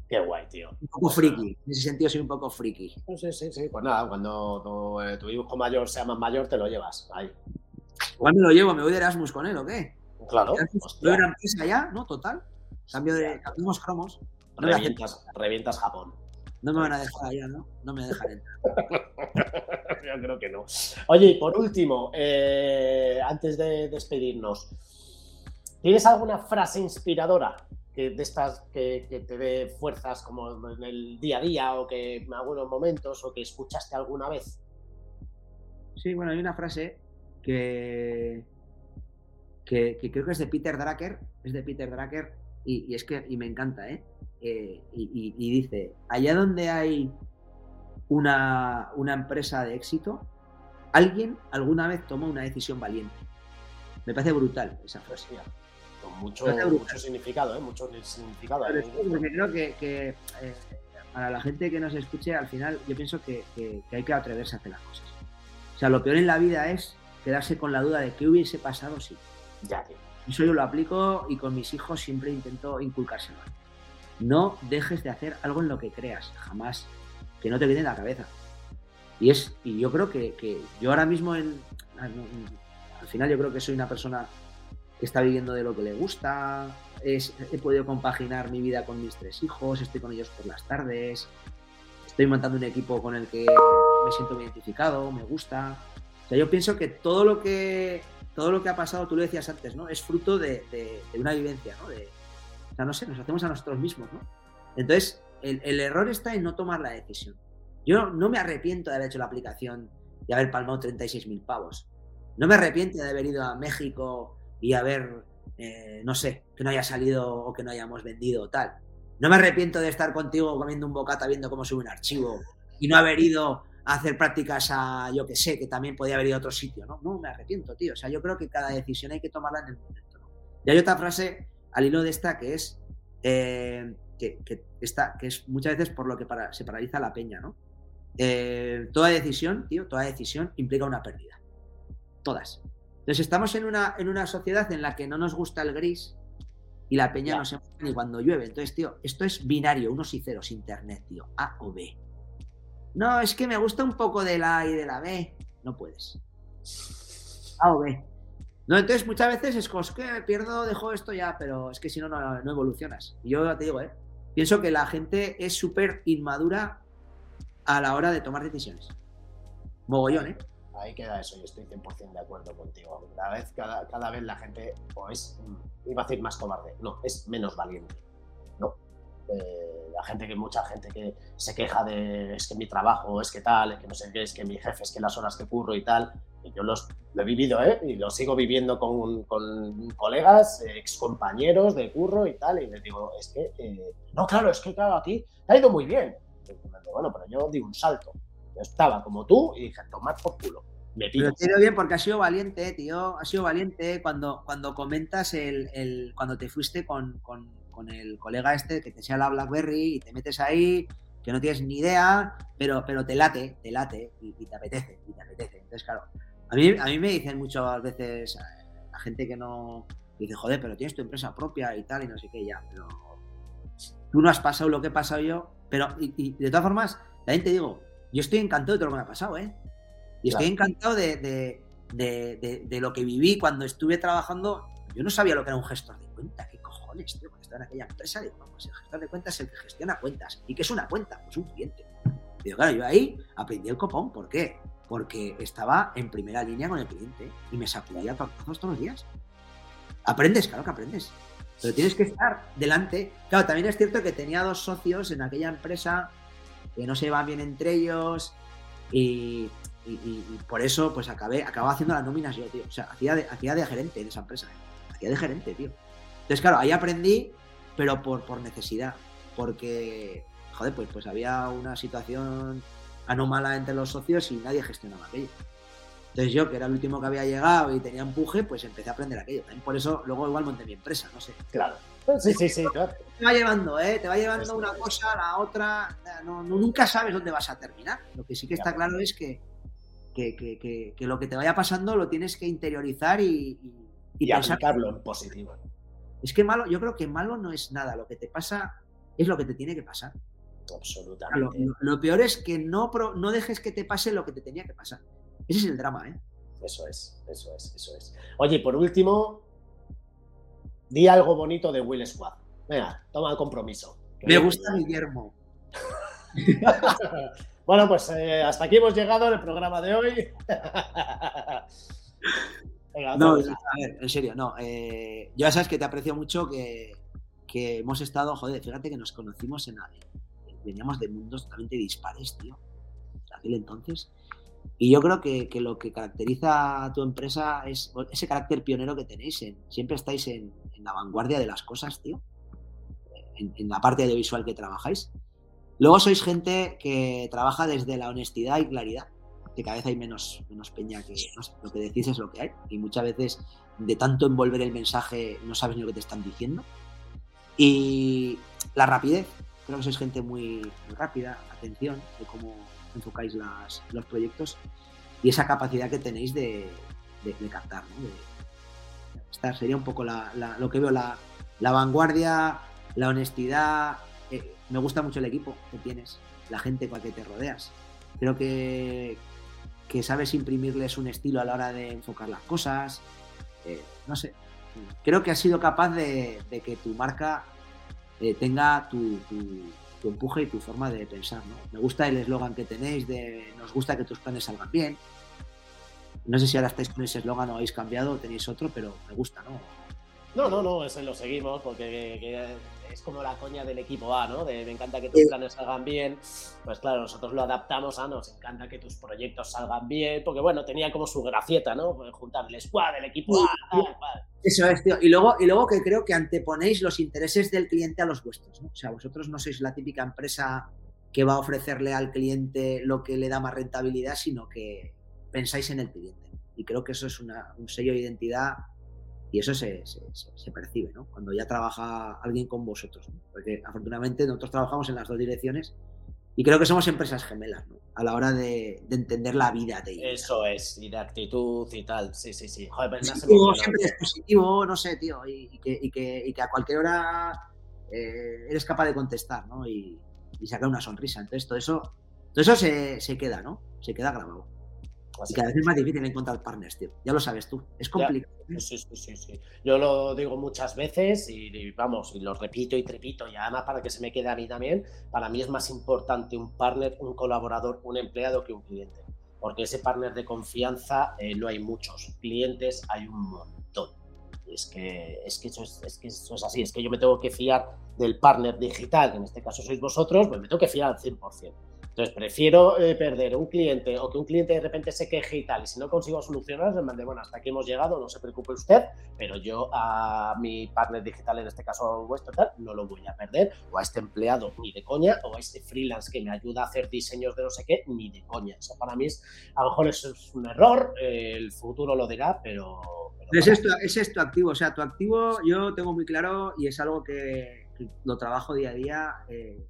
[SPEAKER 2] Qué guay, tío.
[SPEAKER 3] Un poco friki. En ese sentido soy un poco friki.
[SPEAKER 2] Sí, sí, sí. Pues nada, cuando tu, eh, tu hijo mayor sea más mayor, te lo llevas. Ahí.
[SPEAKER 3] Igual me lo llevo, me voy de Erasmus con él, ¿o qué?
[SPEAKER 2] Claro.
[SPEAKER 3] Yo era empresa ya, ¿no? Total. Cambio de. Cambiamos cromos.
[SPEAKER 2] No revientas, revientas Japón.
[SPEAKER 3] No me van a dejar allá, ¿no? No me dejan entrar.
[SPEAKER 2] Yo creo que no. Oye, y por último, eh, antes de despedirnos, ¿tienes alguna frase inspiradora que, de estas que, que, te dé fuerzas como en el día a día o que en algunos momentos o que escuchaste alguna vez?
[SPEAKER 3] Sí, bueno, hay una frase que, que, que creo que es de Peter Drucker, es de Peter Drucker y, y es que y me encanta, ¿eh? Eh, y, y, y, dice, allá donde hay una, una, empresa de éxito, alguien alguna vez toma una decisión valiente. Me parece brutal esa frase.
[SPEAKER 2] Con mucho, mucho significado, ¿eh? Mucho significado.
[SPEAKER 3] Pero es porque creo que, que eh, para la gente que nos escuche, al final yo pienso que, que, hay que atreverse a hacer las cosas. O sea, lo peor en la vida es quedarse con la duda de qué hubiese pasado si.
[SPEAKER 2] Ya, tío.
[SPEAKER 3] Eso yo lo aplico y con mis hijos siempre intento inculcárselo. No dejes de hacer algo en lo que creas, jamás. Que no te quede en la cabeza. Y, es, y yo creo que, que yo ahora mismo, en, al final, yo creo que soy una persona que está viviendo de lo que le gusta. Es, he podido compaginar mi vida con mis tres hijos, estoy con ellos por las tardes. Estoy montando un equipo con el que me siento identificado, me gusta. O sea, yo pienso que todo lo que todo lo que ha pasado, tú lo decías antes, ¿no? Es fruto de, de, de una vivencia, ¿no? De, o sea, no sé, nos hacemos a nosotros mismos, ¿no? Entonces, el, error está en no tomar la decisión. Yo no me arrepiento de haber hecho la aplicación y haber palmado 36.000 pavos. No me arrepiento de haber ido a México y haber, eh, no sé, que no haya salido o que no hayamos vendido o tal. No me arrepiento de estar contigo comiendo un bocata viendo cómo sube un archivo y no haber ido a hacer prácticas a, yo que sé, que también podía haber ido a otro sitio, ¿no? No me arrepiento, tío. O sea, yo creo que cada decisión hay que tomarla en el momento. Y hay otra frase al hilo de esta que es eh, que, que, esta, que es muchas veces por lo que para, se paraliza la peña, ¿no? Eh, toda decisión, tío, toda decisión implica una pérdida. Todas. Entonces estamos en una, en una sociedad en la que no nos gusta el gris y la peña yeah. no se mueve ni cuando llueve. Entonces, tío, esto es binario, unos y ceros, internet, tío, A o B. No, es que me gusta un poco de la A y de la B. No puedes. A o B. No, entonces muchas veces es como, que me pierdo, dejo esto ya, pero es que si no, no, no evolucionas. Y yo te digo, ¿eh? pienso que la gente es súper inmadura a la hora de tomar decisiones. Mogollón, ¿eh?
[SPEAKER 2] ahí queda eso y estoy 100% de acuerdo contigo. Cada vez, cada, cada vez la gente o es, mm, iba a decir más cobarde, no, es menos valiente. No. Eh, la gente que mucha gente que se queja de es que mi trabajo, es que tal, es que no sé qué, es que mi jefe, es que las horas que curro y tal. Yo los, lo he vivido, ¿eh? Y lo sigo viviendo con, con colegas, ex compañeros de curro y tal. Y les digo, es que, eh, no, claro, es que claro, a ti te ha ido muy bien. bueno, pero yo di un salto. Yo estaba como tú y dije, tomad por culo. Me
[SPEAKER 3] Pero bien porque has sido valiente, tío. Has sido valiente cuando, cuando comentas el, cuando te fuiste con, con con el colega este que te sea la BlackBerry y te metes ahí, que no tienes ni idea, pero, pero te late, te late y, te apetece, y te apetece. Entonces, claro, a mí, a mí me dicen muchas veces la gente que no dice, joder, pero tienes tu empresa propia y tal, y no sé qué, ya, pero tú no has pasado lo que he pasado yo, pero y, de todas formas, también te digo, yo estoy encantado de todo lo que me ha pasado, ¿eh? Y estoy encantado de, de, de, de, lo que viví cuando estuve trabajando. Yo no sabía lo que era un gestor de cuenta, qué cojones, tío en aquella empresa, digo, vamos, el gestor de cuentas es el que gestiona cuentas. ¿Y qué es una cuenta? Pues un cliente. Digo, claro, yo ahí aprendí el copón. ¿Por qué? Porque estaba en primera línea con el cliente y me sacudía todos los días. Aprendes, claro que aprendes. Pero tienes que estar delante. Claro, también es cierto que tenía dos socios en aquella empresa que no se iban bien entre ellos y, por eso pues acabé, acababa haciendo las nóminas yo, tío. O sea, hacía de, hacía de gerente de esa empresa. ¿eh? Hacía de gerente, tío. Entonces, claro, ahí aprendí pero por, por necesidad, porque, joder, pues, pues había una situación anómala entre los socios y nadie gestionaba aquello. Entonces yo, que era el último que había llegado y tenía empuje, pues empecé a aprender aquello. También por eso luego igual monté mi empresa, no sé.
[SPEAKER 2] Claro. Sí, sí, sí, claro.
[SPEAKER 3] Te va llevando, ¿eh? Te va llevando una cosa a la otra. No, nunca sabes dónde vas a terminar. Lo que sí que está claro es que, que, que, que, lo que te vaya pasando lo tienes que interiorizar y,
[SPEAKER 2] y, y aplicarlo en positivo.
[SPEAKER 3] Es que malo, yo creo que malo no es nada. Lo que te pasa es lo que te tiene que pasar.
[SPEAKER 2] Absolutamente.
[SPEAKER 3] Lo, peor es que no, no dejes que te pase lo que te tenía que pasar. Ese es el drama, ¿eh?
[SPEAKER 2] Eso es, eso es, eso es. Oye, por último, di algo bonito de Will Squad. Venga, toma el compromiso.
[SPEAKER 3] Me gusta Guillermo.
[SPEAKER 2] bueno, pues eh, hasta aquí hemos llegado en el programa de hoy.
[SPEAKER 3] no, a ver, en serio, no. Eh, ya sabes que te aprecio mucho que, hemos estado, joder, fíjate que nos conocimos en veníamos de mundos totalmente dispares, tío, aquel entonces. Y yo creo que, lo que caracteriza a tu empresa es ese carácter pionero que tenéis. En, siempre estáis en, la vanguardia de las cosas, tío. En, en, la parte audiovisual que trabajáis. Luego sois gente que trabaja desde la honestidad y claridad que cada vez hay menos, menos peña que lo que decís es lo que hay. Y muchas veces de tanto envolver el mensaje no sabes ni lo que te están diciendo. Y la rapidez, creo que sois gente muy, rápida, atención de cómo enfocáis las, los proyectos y esa capacidad que tenéis de, de, captar. esta sería un poco lo que veo, la, vanguardia, la honestidad. Eh, me gusta mucho el equipo que tienes, la gente con la que te rodeas. Creo que, que sabes imprimirles un estilo a la hora de enfocar las cosas. Eh, no sé, creo que has sido capaz de, que tu marca eh, tenga tu, empuje y tu forma de pensar. ¿no? Me gusta el eslogan que tenéis de nos gusta que tus planes salgan bien. No sé si ahora estáis con ese eslogan o habéis cambiado o tenéis otro, pero me gusta, ¿no?
[SPEAKER 2] No, no, no, ese lo seguimos porque es como la coña del equipo A, ¿no? De me encanta que tus planes salgan bien. Pues claro, nosotros lo adaptamos a nos encanta que tus proyectos salgan bien, porque bueno, tenía como su gracieta, ¿no? Pues juntar el squad, el equipo A, tal,
[SPEAKER 3] Eso es, tío. Y luego, y luego que creo que anteponéis los intereses del cliente a los vuestros, ¿no? O sea, vosotros no sois la típica empresa que va a ofrecerle al cliente lo que le da más rentabilidad, sino que pensáis en el cliente. Y creo que eso es un sello de identidad y eso se, se, percibe, ¿no? Cuando ya trabaja alguien con vosotros, Porque afortunadamente nosotros trabajamos en las dos direcciones y creo que somos empresas gemelas, ¿no? A la hora de, entender la vida de
[SPEAKER 2] Eso es, y de actitud y tal, sí, sí, sí.
[SPEAKER 3] Joder, pero positivo, siempre es positivo, no sé, tío, y, que, y, que, y que, a cualquier hora eh, eres capaz de contestar, ¿no? Y, sacar una sonrisa. Entonces todo eso, todo eso se, se queda, ¿no? Se queda grabado. Y cada vez es más difícil encontrar partners, tío. Ya lo sabes tú. Es complicado.
[SPEAKER 2] Sí, sí, sí, sí. Yo lo digo muchas veces y, vamos, y lo repito y repito, y además para que se me quede a mí también, para mí es más importante un partner, un colaborador, un empleado que un cliente. porque ese partner de confianza eh, no hay muchos, clientes hay un montón. Es que, es, que eso es, es que eso es así, es que yo me tengo que fiar del partner digital, que en este caso sois vosotros, pues me tengo que fiar al 100%. Entonces, prefiero eh, perder un cliente o que un cliente de repente se queje y tal, y si no consigo solucionar, le mandé, bueno, hasta aquí hemos llegado, no se preocupe usted, pero yo a mi partner digital, en este caso vuestro, tal, no lo voy a perder, o a este empleado ni de coña, o a este freelance que me ayuda a hacer diseños de no sé qué, ni de coña. Eso para mí es, a lo mejor eso es un error, eh, el futuro lo dirá, pero... pero
[SPEAKER 3] es, esto, es esto activo, o sea, tu activo yo tengo muy claro y es algo que, que lo trabajo día a día. Eh,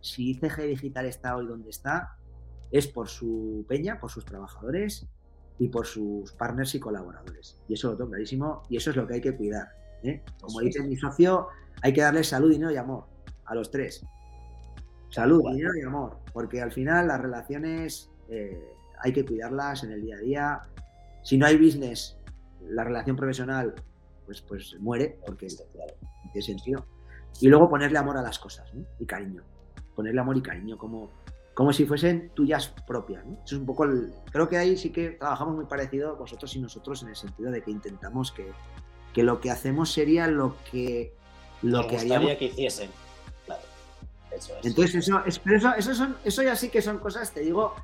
[SPEAKER 3] si ICG Digital está hoy donde está, es por su peña, por sus trabajadores y por sus partners y colaboradores. Y eso lo tengo clarísimo y eso es lo que hay que cuidar. ¿eh? Como dice mi socio, hay que darle salud, dinero y amor a los tres. Salud, dinero y amor, porque al final las relaciones eh, hay que cuidarlas en el día a día. Si no hay business, la relación profesional pues, pues muere, porque tiene sentido. Y luego ponerle amor a las cosas y cariño ponerle amor y cariño, como, como si fuesen tuyas propias. ¿no? Eso es un poco el, creo que ahí sí que trabajamos muy parecido vosotros y nosotros en el sentido de que intentamos que, que lo que hacemos sería lo que lo
[SPEAKER 2] Me
[SPEAKER 3] que haríamos.
[SPEAKER 2] que hiciesen. Claro. Eso es.
[SPEAKER 3] Entonces eso, es- pero eso, eso, son, eso ya sí que son cosas, te digo,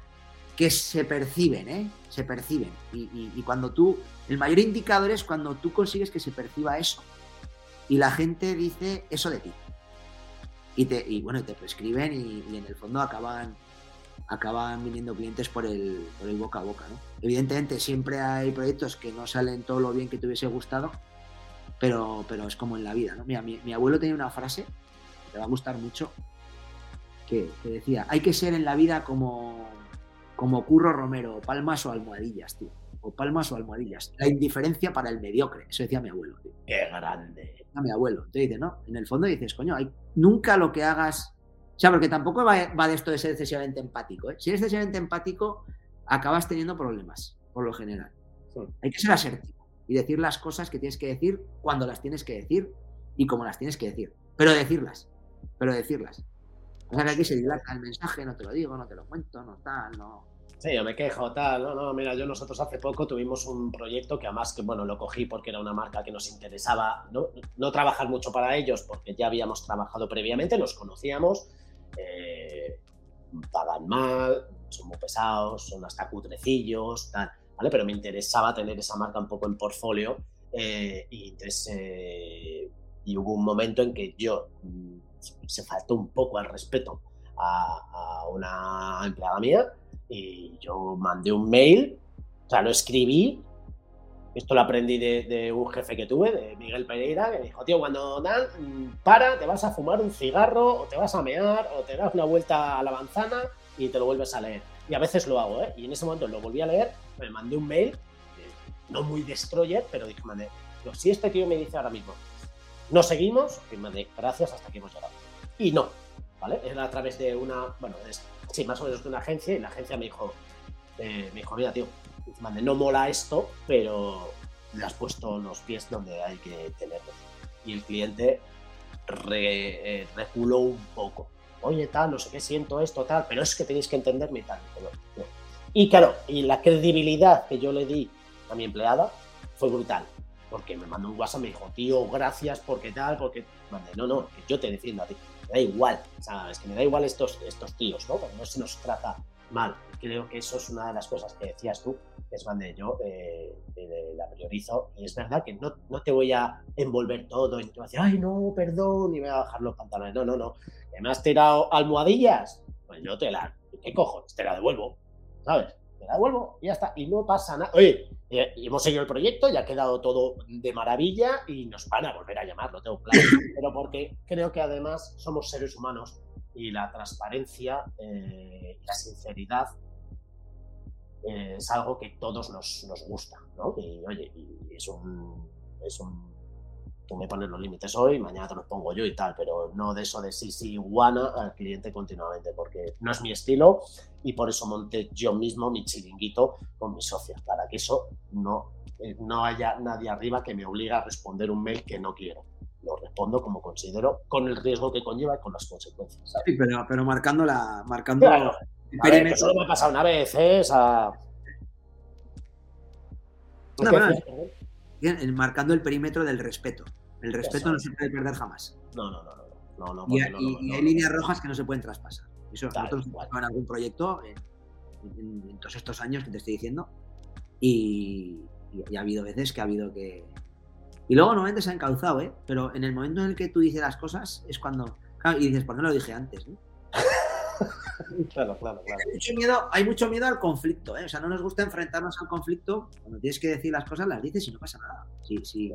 [SPEAKER 3] que se perciben, ¿eh? Se perciben. Y, y- y cuando tú, el mayor indicador es cuando tú consigues que se perciba eso. Y la gente dice eso de ti. Y, te, y bueno, te prescriben y, y en el fondo acaban, acaban viniendo clientes por el, por el boca a boca, ¿no? Evidentemente siempre hay proyectos que no salen todo lo bien que te hubiese gustado, pero, pero es como en la vida, ¿no? Mira, mi, abuelo tenía una frase, que te va a gustar mucho, que, que decía, hay que ser en la vida como, como Curro Romero, palmas o almohadillas, tío. O palmas o almohadillas. La indiferencia para el mediocre. Eso decía mi abuelo, tío.
[SPEAKER 2] Qué grande.
[SPEAKER 3] Decía mi abuelo. Te dice, no, en el fondo dices, coño, hay, nunca lo que hagas. O sea, porque tampoco va, va de esto de ser excesivamente empático. ¿eh? Si eres excesivamente empático, acabas teniendo problemas, por lo general.
[SPEAKER 2] Sí.
[SPEAKER 3] Hay que ser asertivo y decir las cosas que tienes que decir cuando las tienes que decir y como las tienes que decir. Pero decirlas. Pero decirlas. O sea que aquí se dilata el mensaje, no te lo digo, no te lo cuento, no tal, no.
[SPEAKER 2] Sí, yo me quejo, tal. No, no, mira, yo nosotros hace poco tuvimos un proyecto que además que, bueno, lo cogí porque era una marca que nos interesaba, no, no trabajar mucho para ellos porque ya habíamos trabajado previamente, los conocíamos, eh, pagan mal, son muy pesados, son hasta cutrecillos, tal, ¿vale? Pero me interesaba tener esa marca un poco en portfolio eh, y entonces eh, y hubo un momento en que yo mm, se faltó un poco al respeto a una empleada mía y yo mandé un mail, o sea, lo escribí. Esto lo aprendí de, de un jefe que tuve, de Miguel Pereira, que dijo, tío, cuando dan, mm, para, te vas a fumar un cigarro, o te vas a mear, o te das una vuelta a la manzana y te lo vuelves a leer. Y a veces lo hago, ¿eh? Y en ese momento lo volví a leer, me mandé un mail, eh, no muy destroyer, pero dije, mandé, digo, si este tío me dice ahora mismo, no seguimos, y mandé, gracias, hasta aquí hemos llegado. Y no, ¿vale? Era a través de una, bueno, sí, más o menos de una agencia, y la agencia me dijo, eh, me dijo, mira, tío, no mola esto, pero le has puesto los pies donde hay que tenerlos. Y el cliente eh, reculó un poco. Oye, tal, no sé qué, siento esto, tal, pero es que tenéis que entenderme y tal. Pero, no. Y claro, y la credibilidad que yo le di a mi empleada fue brutal. Porque me mandó un WhatsApp, me dijo, tío, gracias, porque tal, porque. No, no, que yo te defiendo a ti. Da igual, ¿sabes? Que me da igual estos, estos tíos, ¿no? No se nos trata mal. Creo que eso es una de las cosas que decías tú, que es Mande, yo eh, eh, la priorizo. Y es verdad que no, no te voy a envolver todo y te voy a decir, ay, no, perdón, y voy a bajar los pantalones. No, no, no. ¿Que me has tirado almohadillas? Pues yo te la. ¿Qué cojones? Te la devuelvo, ¿sabes? Te la devuelvo y ya está. Y no pasa nada. Oye, eh, hemos seguido el proyecto, ya ha quedado todo de maravilla y nos van a volver a llamar, lo tengo claro. Pero porque creo que además somos seres humanos y la transparencia eh, y la sinceridad eh, es algo que todos nos, nos gusta, ¿no? Y oye, y es un, es un. Tú me pones los límites hoy, mañana te los pongo yo y tal, pero no de eso de sí, sí, guana al cliente continuamente, porque no es mi estilo y por eso monté yo mismo mi chiringuito con mis socios, para que eso no, eh, no haya nadie arriba que me obligue a responder un mail que no quiero. Lo respondo como considero, con el riesgo que conlleva y con las consecuencias. ¿sabes?
[SPEAKER 3] Sí, pero, pero marcando la. Marcando,
[SPEAKER 2] Claro. A ver, que solo me ha pasado una vez, ¿eh? O sea...
[SPEAKER 3] No, marcando el perímetro del respeto. El respeto no se puede perder jamás.
[SPEAKER 2] No, no, no. no, no, no
[SPEAKER 3] y,
[SPEAKER 2] no,
[SPEAKER 3] y hay líneas rojas que no se pueden traspasar. Eso nosotros en algún proyecto en, en, todos estos años que te estoy diciendo. Y, y, ha habido veces que ha habido que. Y luego normalmente se ha encauzado, ¿eh? Pero en el momento en el que tú dices las cosas es cuando. y dices, ¿por qué no lo dije antes? ¿no?
[SPEAKER 2] claro, claro, claro.
[SPEAKER 3] Hay mucho, miedo, hay mucho miedo al conflicto, ¿eh? O sea, no nos gusta enfrentarnos al conflicto. Cuando tienes que decir las cosas, las dices y no pasa nada. Sí, sí.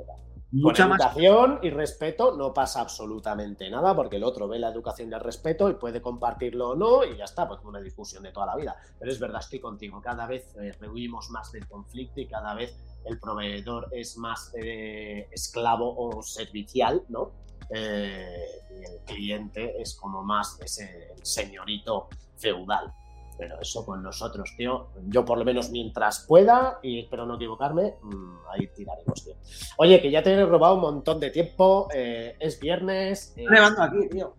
[SPEAKER 2] Mucha Con educación más... y respeto no pasa absolutamente nada porque el otro ve la educación y el respeto y puede compartirlo o no y ya está, pues una discusión de toda la vida. Pero es verdad, estoy contigo, cada vez eh, rehuimos más del conflicto y cada vez el proveedor es más eh, esclavo o servicial, ¿no? Eh, y el cliente es como más ese señorito feudal. Pero eso con nosotros, tío, yo por lo menos mientras pueda, y espero no equivocarme, mmm, ahí tiraremos, tío. Oye, que ya te he robado un montón de tiempo, eh, es viernes.
[SPEAKER 3] Eh, nevando aquí, tío.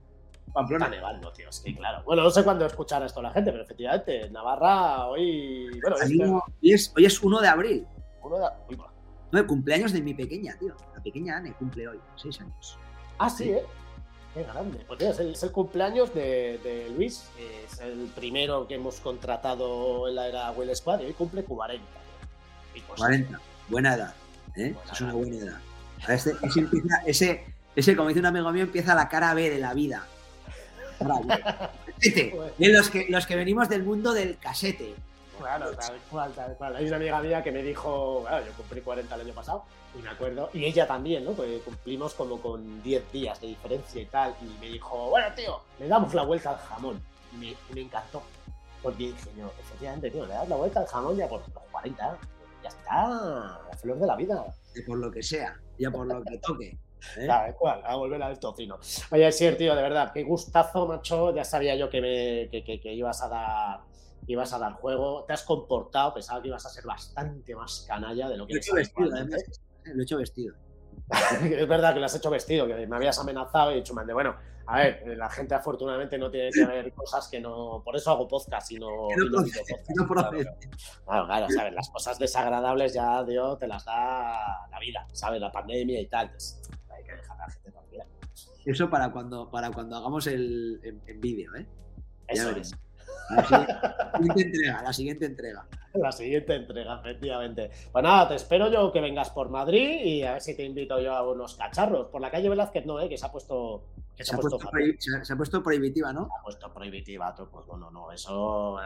[SPEAKER 2] Pamplona. Está nevando, tío, es que claro. Bueno, no sé cuándo escuchará esto la gente, pero efectivamente, Navarra hoy. Bueno,
[SPEAKER 3] este... hoy, es, hoy es 1 de abril.
[SPEAKER 2] 1 de abril.
[SPEAKER 3] No, el cumpleaños de mi pequeña, tío. La pequeña Anne cumple hoy, 6 años.
[SPEAKER 2] Ah, sí, ¿eh? Qué grande. Pues es, el, es, el, cumpleaños de, de, Luis. Es el primero que hemos contratado en la era Will Squad y hoy cumple 40.
[SPEAKER 3] Pues, 40. Buena edad. ¿eh? Buena es una edad. buena edad. Ese, ese, empieza, ese, ese, como dice un amigo mío, empieza la cara B de la vida. Bien, los, que, los que venimos del mundo del casete.
[SPEAKER 2] Claro, tal cual, tal cual. Hay una amiga mía que me dijo, claro, yo cumplí 40 el año pasado, y me acuerdo, y ella también, ¿no? Porque cumplimos como con 10 días de diferencia y tal, y me dijo, bueno, tío, le damos la vuelta al jamón. Y me, y me encantó. Porque dije, no, efectivamente, tío, le das la vuelta al jamón ya por los 40, ya está, la flor de la vida.
[SPEAKER 3] Y por lo que sea, ya por lo que toque. ¿Eh?
[SPEAKER 2] Claro, cual, a volver al tocino. Oye, sí, tío, de verdad, qué gustazo, macho. Ya sabía yo que, me, que, que, que ibas a dar ibas a dar juego, te has comportado, pensaba que ibas a ser bastante más canalla de lo que
[SPEAKER 3] lo he hecho vestido, además, lo he hecho vestido.
[SPEAKER 2] es verdad que lo has hecho vestido, que me habías amenazado y he dicho, man, de, bueno, a ver, la gente afortunadamente no tiene que ver cosas que no. Por eso hago podcast y no.
[SPEAKER 3] no, no, podcast, no
[SPEAKER 2] claro, claro, claro, ¿sabes? Las cosas desagradables ya, Dios, te las da la vida, ¿sabes? La pandemia y tal. Pues, hay que dejar a la gente tranquila.
[SPEAKER 3] Eso para cuando, para cuando hagamos el en, en vídeo, ¿eh?
[SPEAKER 2] Eso es.
[SPEAKER 3] La siguiente entrega, la siguiente entrega.
[SPEAKER 2] La siguiente entrega, efectivamente. Pues nada, te espero yo que vengas por Madrid y a ver si te invito yo a unos cacharros. Por la calle Velázquez no, ¿eh? que se ha puesto. Que
[SPEAKER 3] se, se, ha puesto se, se, ha puesto prohibitiva, ¿no?
[SPEAKER 2] Se ha puesto prohibitiva, pues bueno, no, eso.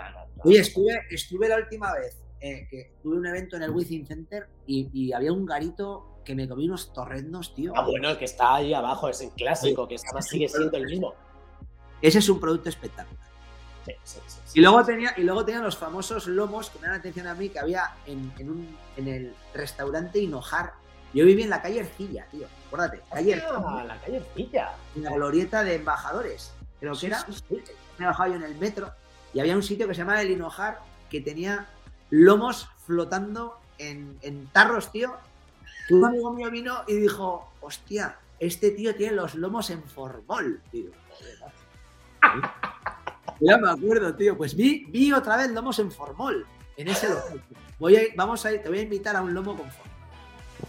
[SPEAKER 3] Oye, estuve, estuve la última vez eh, que tuve un evento en el Within Center y, y, había un garito que me comí unos torrendos, tío.
[SPEAKER 2] Ah, bueno, el que está ahí abajo es el clásico, que además sigue siendo el mismo.
[SPEAKER 3] Ese es un producto espectacular.
[SPEAKER 2] Sí, sí, sí,
[SPEAKER 3] y, luego tenía, y luego tenía los famosos lomos que me dan atención a mí que había en, en, un, en el restaurante Hinojar. Yo viví en la calle Ercilla, tío. Acuérdate, calle
[SPEAKER 2] Ercilla. la calle Ercilla.
[SPEAKER 3] En la glorieta de embajadores. Creo que era. Me bajaba yo en el metro y había un sitio que se llamaba el Hinojar que tenía lomos flotando en, en tarros, tío. Un amigo mío vino y dijo, hostia, este tío tiene los lomos en formol, tío. Ya me acuerdo, tío. Pues vi, vi otra vez lomos en formol, en ese local. Voy a, vamos a ir, te voy a invitar a un lomo con formol.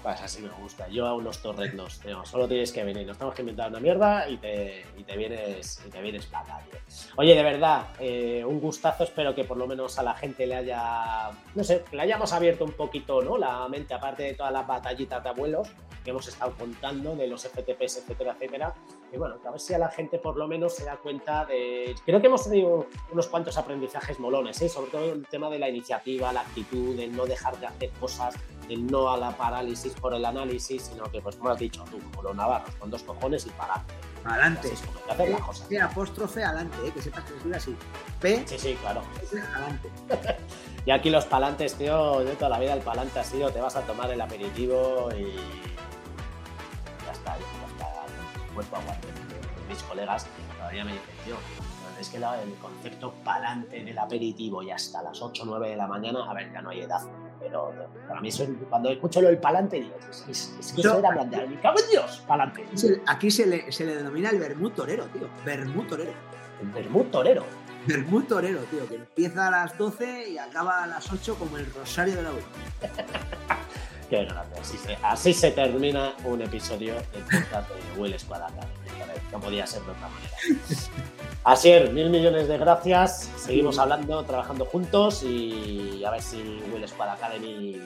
[SPEAKER 2] Pues así me gusta. Yo a unos torrendos, tío. Solo tienes que venir. Nos tenemos que inventar una mierda y te, y te vienes y te vienes para. Oye, de verdad, eh, un gustazo. Espero que por lo menos a la gente le haya, no sé, le hayamos abierto un poquito, ¿no? La mente, aparte de todas las batallitas de abuelos que hemos estado contando, de los FTPs, etcétera, etcétera. Y bueno, a ver si a la gente por lo menos se da cuenta de... Creo que hemos tenido unos cuantos aprendizajes molones, ¿eh? sobre todo el tema de la iniciativa, la actitud, de no dejar de hacer cosas, el no a la parálisis por el análisis, sino que, pues como has dicho tú, como los navarros, con dos cojones y para adelante.
[SPEAKER 3] Adelante.
[SPEAKER 2] Las cosas.
[SPEAKER 3] Sí, apóstrofe adelante, ¿eh? que sepas que escribe así. P.
[SPEAKER 2] Sí, sí, claro.
[SPEAKER 3] Adelante.
[SPEAKER 2] y aquí los palantes, tío, de toda la vida el palante ha sido, te vas a tomar el aperitivo y ya está, ya está, cuerpo aguante. Mis colegas todavía me dicen, tío, es que el concepto palante del aperitivo y hasta las 8 o 9 de la mañana, a ver, ya no hay edad, pero para mí eso, cuando escucho lo del palante, digo, es, es, que eso era grande, me cago en Dios, palante.
[SPEAKER 3] Aquí se le, se le denomina el vermut torero, tío, vermut torero.
[SPEAKER 2] El vermut torero.
[SPEAKER 3] Bermud torero, tío, que empieza a las 12 y acaba a las 8 como el rosario de la U.
[SPEAKER 2] Qué grande. Así se, así se termina un episodio del podcast de Will Academy. No podía ser de otra manera. Asier, mil millones de gracias. Seguimos hablando, trabajando juntos y a ver si Will Squad Academy.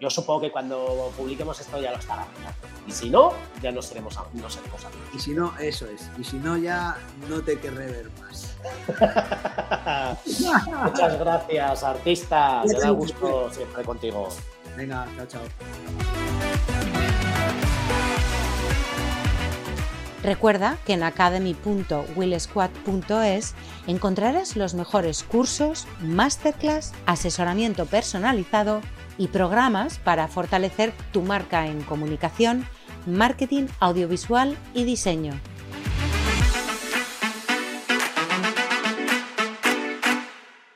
[SPEAKER 2] Yo supongo que cuando publiquemos esto ya lo estará. Y si no, ya no seremos, no seremos amigos.
[SPEAKER 3] Y si no, eso es. Y si no, ya no te querré ver más.
[SPEAKER 2] Muchas gracias, artista. Me da gusto siempre contigo.
[SPEAKER 3] Venga, chao, chao.
[SPEAKER 1] Recuerda que en academy.willsquad.es encontrarás los mejores cursos, masterclass, asesoramiento personalizado y programas para fortalecer tu marca en comunicación, marketing audiovisual y diseño.